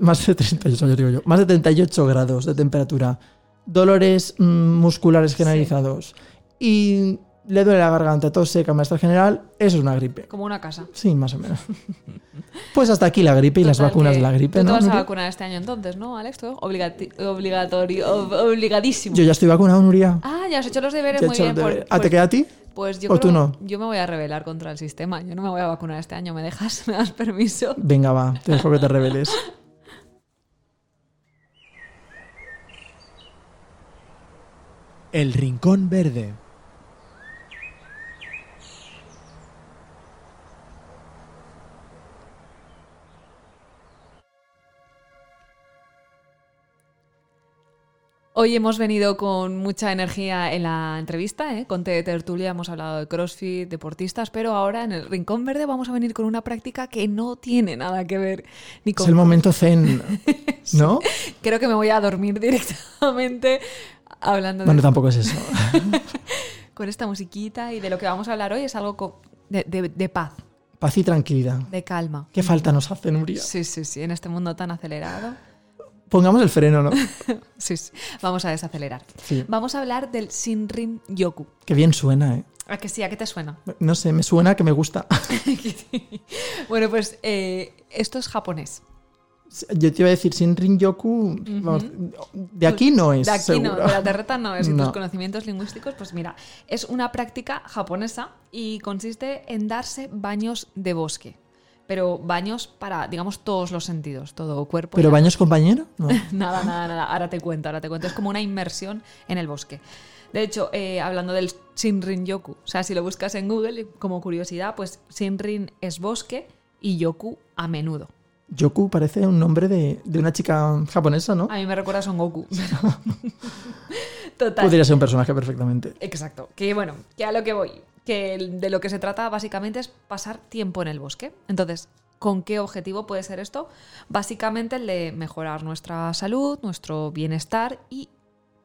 más de 38 años digo yo, más de 38 grados de temperatura, dolores mm, musculares generalizados y le duele la garganta, tos seca, malestar general, eso es una gripe. Como una casa. Sí, más o menos. Pues hasta aquí la gripe y las vacunas de la gripe, Tú te ¿no? vas a Nuria? vacunar este año entonces, ¿no, Alex? ¿Tú? Obligati- obligatorio, ob- obligadísimo. Yo ya estoy vacunado, Nuria. Ah, ya has hecho los deberes Ya muy bien. por-. ¿Ah, te queda a ti? Pues yo ¿O creo, tú no? yo me voy a rebelar contra el sistema. Yo no me voy a vacunar este año. ¿Me dejas? ¿Me das permiso? Venga, va, te dejo que te reveles. El Rincón Verde. Hoy hemos venido con mucha energía en la entrevista, ¿eh? con T de Tertulia hemos hablado de CrossFit, deportistas, pero ahora en el Rincón Verde vamos a venir con una práctica que no tiene nada que ver ni Es con... el momento zen, ¿no? Creo que me voy a dormir directamente hablando de Bueno, tampoco es eso. con esta musiquita y de lo que vamos a hablar hoy es algo de, de- de paz, Paz y tranquilidad. de calma. ¿Qué falta nos hace, Nuria? Sí, sí, sí, en este mundo tan acelerado. Pongamos el freno, ¿no? Sí, sí. Vamos a desacelerar. Sí. Vamos a hablar del Shinrin Yoku. Qué bien suena, ¿eh? ¿A que sí? ¿A qué te suena? No sé, me suena que me gusta. bueno, pues eh, esto es japonés. Yo te iba a decir, Shinrin Yoku, vamos, de aquí no es. De aquí seguro. no, de la terreta no es. Y tus No. conocimientos lingüísticos, pues mira, es una práctica japonesa y consiste en darse baños de bosque. Pero baños para, digamos, todos los sentidos, todo cuerpo. ¿Pero baños compañero? No. Nada, nada, nada. Ahora te cuento, ahora te cuento. Es como una inmersión en el bosque. De hecho, eh, hablando del Shinrin Yoku, o sea, si lo buscas en Google, como curiosidad, pues Shinrin es bosque y Yoku a menudo. Yoku parece un nombre de, de una chica japonesa, ¿no? A mí me recuerda a Son Goku. Total. Podría ser un personaje perfectamente. Exacto. Que bueno, que a lo que voy. Que de lo que se trata básicamente es pasar tiempo en el bosque. Entonces, ¿con qué objetivo puede ser esto? Básicamente el de mejorar nuestra salud, nuestro bienestar y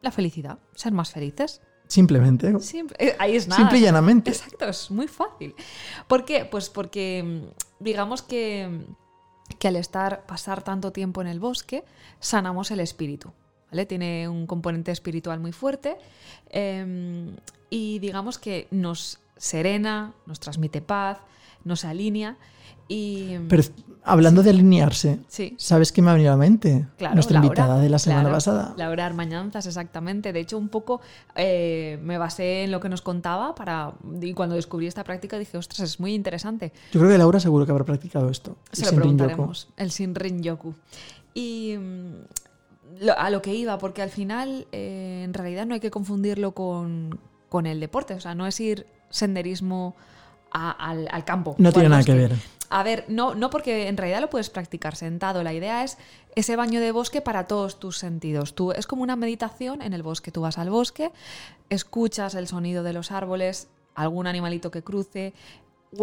la felicidad. Ser más felices. Simplemente. Eh, ahí es nada. Simple y llanamente. Exacto, es muy fácil. ¿Por qué? Pues porque mm, digamos que, que al estar, pasar tanto tiempo en el bosque, sanamos el espíritu. ¿vale? Tiene un componente espiritual muy fuerte eh, y digamos que nos serena, nos transmite paz, nos alinea y... Pero hablando de alinearse, Sí. ¿sabes qué me ha venido a la mente? Claro, Nuestra Laura, invitada de la semana claro, pasada. Laura Armañanzas, exactamente. De hecho, un poco eh, me basé en lo que nos contaba para y cuando descubrí esta práctica dije, ostras, es muy interesante. Yo creo que Laura seguro que habrá practicado esto. Se el lo preguntaremos. El Shinrin Yoku. Y mm, lo- a lo que iba, porque al final eh, en realidad no hay que confundirlo con, con el deporte. O sea, no es ir senderismo a- al, al campo. No tiene nada que ver. A ver, no, no porque en realidad lo puedes practicar sentado. La idea es ese baño de bosque para todos tus sentidos. Tú, es como una meditación en el bosque. Tú vas al bosque, escuchas el sonido de los árboles, algún animalito que cruce.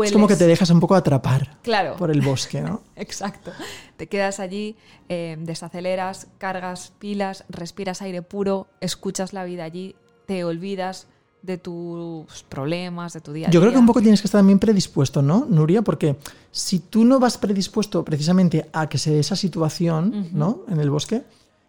Es como que te dejas un poco atrapar Claro. por el bosque, ¿no? Exacto. Te quedas allí, eh, desaceleras, cargas pilas, respiras aire puro, escuchas la vida allí, te olvidas de tus problemas, de tu día a Yo creo que un poco tienes que estar también predispuesto, ¿no, Nuria? Porque si tú no vas predispuesto precisamente a que se dé esa situación, ¿no? En el bosque,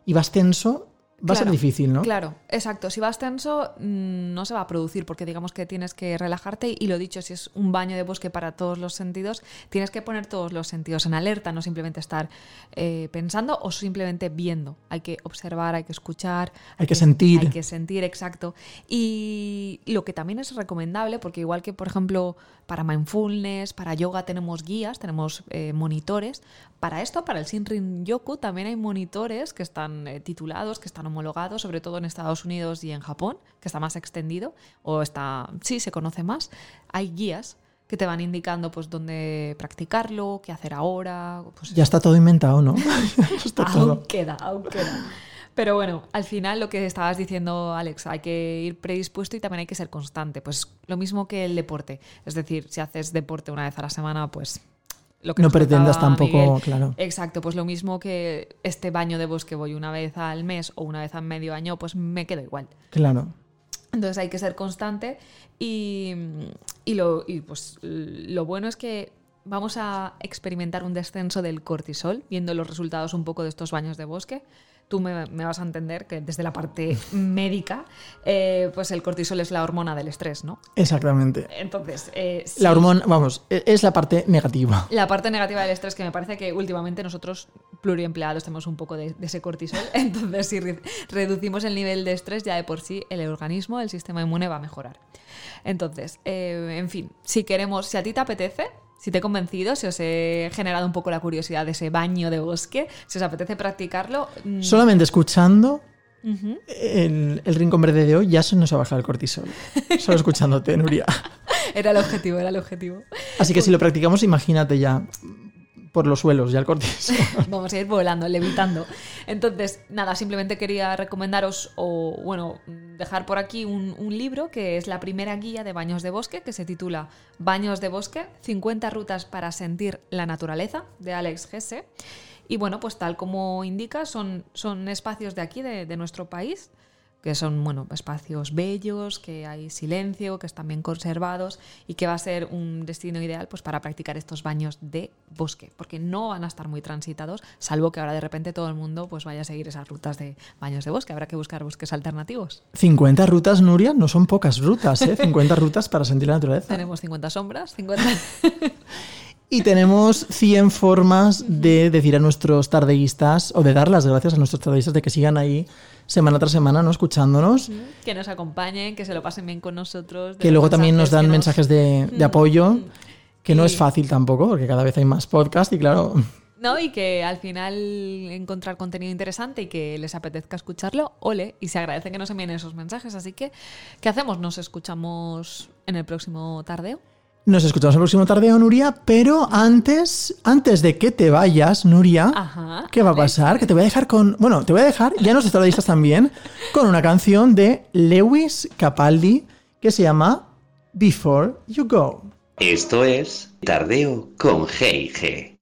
y vas tenso, va a ser difícil, ¿no? Claro, exacto. Si vas tenso, mm, no se va a producir porque digamos que tienes que relajarte y lo dicho, si es un baño de bosque para todos los sentidos, tienes que poner todos los sentidos en alerta, no simplemente estar eh, pensando o simplemente viendo. Hay que observar, hay que escuchar. Hay que sentir. Hay que sentir, exacto. Y lo que también es recomendable, porque igual que por ejemplo para mindfulness, para yoga tenemos guías, tenemos eh, monitores, para esto, para el Shinrin Yoku, también hay monitores que están eh, titulados, que están homologados, sobre todo en Estados Unidos y en Japón, que está más extendido, o está, sí, se conoce más. Hay guías que te van indicando pues dónde practicarlo, qué hacer ahora. Pues, Ya está todo inventado, ¿no? está aún todo. queda, aún queda. Pero bueno, al final lo que estabas diciendo, Alex, hay que ir predispuesto y también hay que ser constante. Pues lo mismo que el deporte. Es decir, si haces deporte una vez a la semana, pues lo que No pretendas tampoco, Miguel. claro. Exacto, pues lo mismo que este baño de bosque voy una vez al mes o una vez al medio año, pues me quedo igual. Claro. Entonces hay que ser constante y, y lo, y pues lo bueno es que vamos a experimentar un descenso del cortisol, viendo los resultados un poco de estos baños de bosque. Tú me, me vas a entender que desde la parte médica, eh, pues el cortisol es la hormona del estrés, ¿no? Exactamente. Entonces, eh, La hormona, vamos, e- es la parte negativa. la parte negativa del estrés, que me parece que últimamente nosotros pluriempleados tenemos un poco de, de ese cortisol. Entonces, si re- reducimos el nivel de estrés, ya de por sí el organismo, el sistema inmune va a mejorar. Entonces, eh, en fin, si queremos, si a ti te apetece, si te he convencido, si os he generado un poco la curiosidad de ese baño de bosque, si os apetece practicarlo, mm, Solamente escuchando el, el rincón verde de hoy ya se nos ha bajado el cortisol. Solo escuchándote, Nuria. era el objetivo, era el objetivo. Así que si lo practicamos, imagínate ya por los suelos, ya el cortisol. Vamos a ir volando, levitando. Entonces, nada, simplemente quería recomendaros o, bueno, dejar por aquí un, libro que es la primera guía de baños de bosque que se titula Baños de bosque, 50 rutas para sentir la naturaleza, de Alex Gesse. Y bueno, pues tal como indica, son, son espacios de aquí, de nuestro país, que son bueno, espacios bellos, que hay silencio, que están bien conservados y que va a ser un destino ideal pues, para practicar estos baños de bosque, porque no van a estar muy transitados, salvo que ahora de repente todo el mundo pues, vaya a seguir esas rutas de baños de bosque. Habrá que buscar bosques alternativos. 50 rutas, Nuria, no son pocas rutas, ¿eh? 50 rutas para sentir la naturaleza. Tenemos 50 sombras, 50... Y tenemos 100 formas de decir a nuestros tardeístas o de dar las gracias a nuestros tardeístas de que sigan ahí semana tras semana, ¿no? Escuchándonos. que nos acompañen, que se lo pasen bien con nosotros. Que luego también nos dan mensajes de, de Mm, apoyo, mm. que no es fácil tampoco, porque cada vez hay más podcast y claro, No, y que al final encontrar contenido interesante y que les apetezca escucharlo, ole, y se agradece que nos envíen esos mensajes. Así que, ¿qué hacemos? Nos escuchamos en el próximo tardeo. Nos escuchamos el próximo tardeo, Nuria, pero antes, antes de que te vayas, Nuria, Ajá. ¿qué va a pasar? Que te voy a dejar con, bueno, te voy a dejar, ya nuestros tardeístas también, con una canción de Lewis Capaldi que se llama Before You Go. Esto es Tardeo con G&G.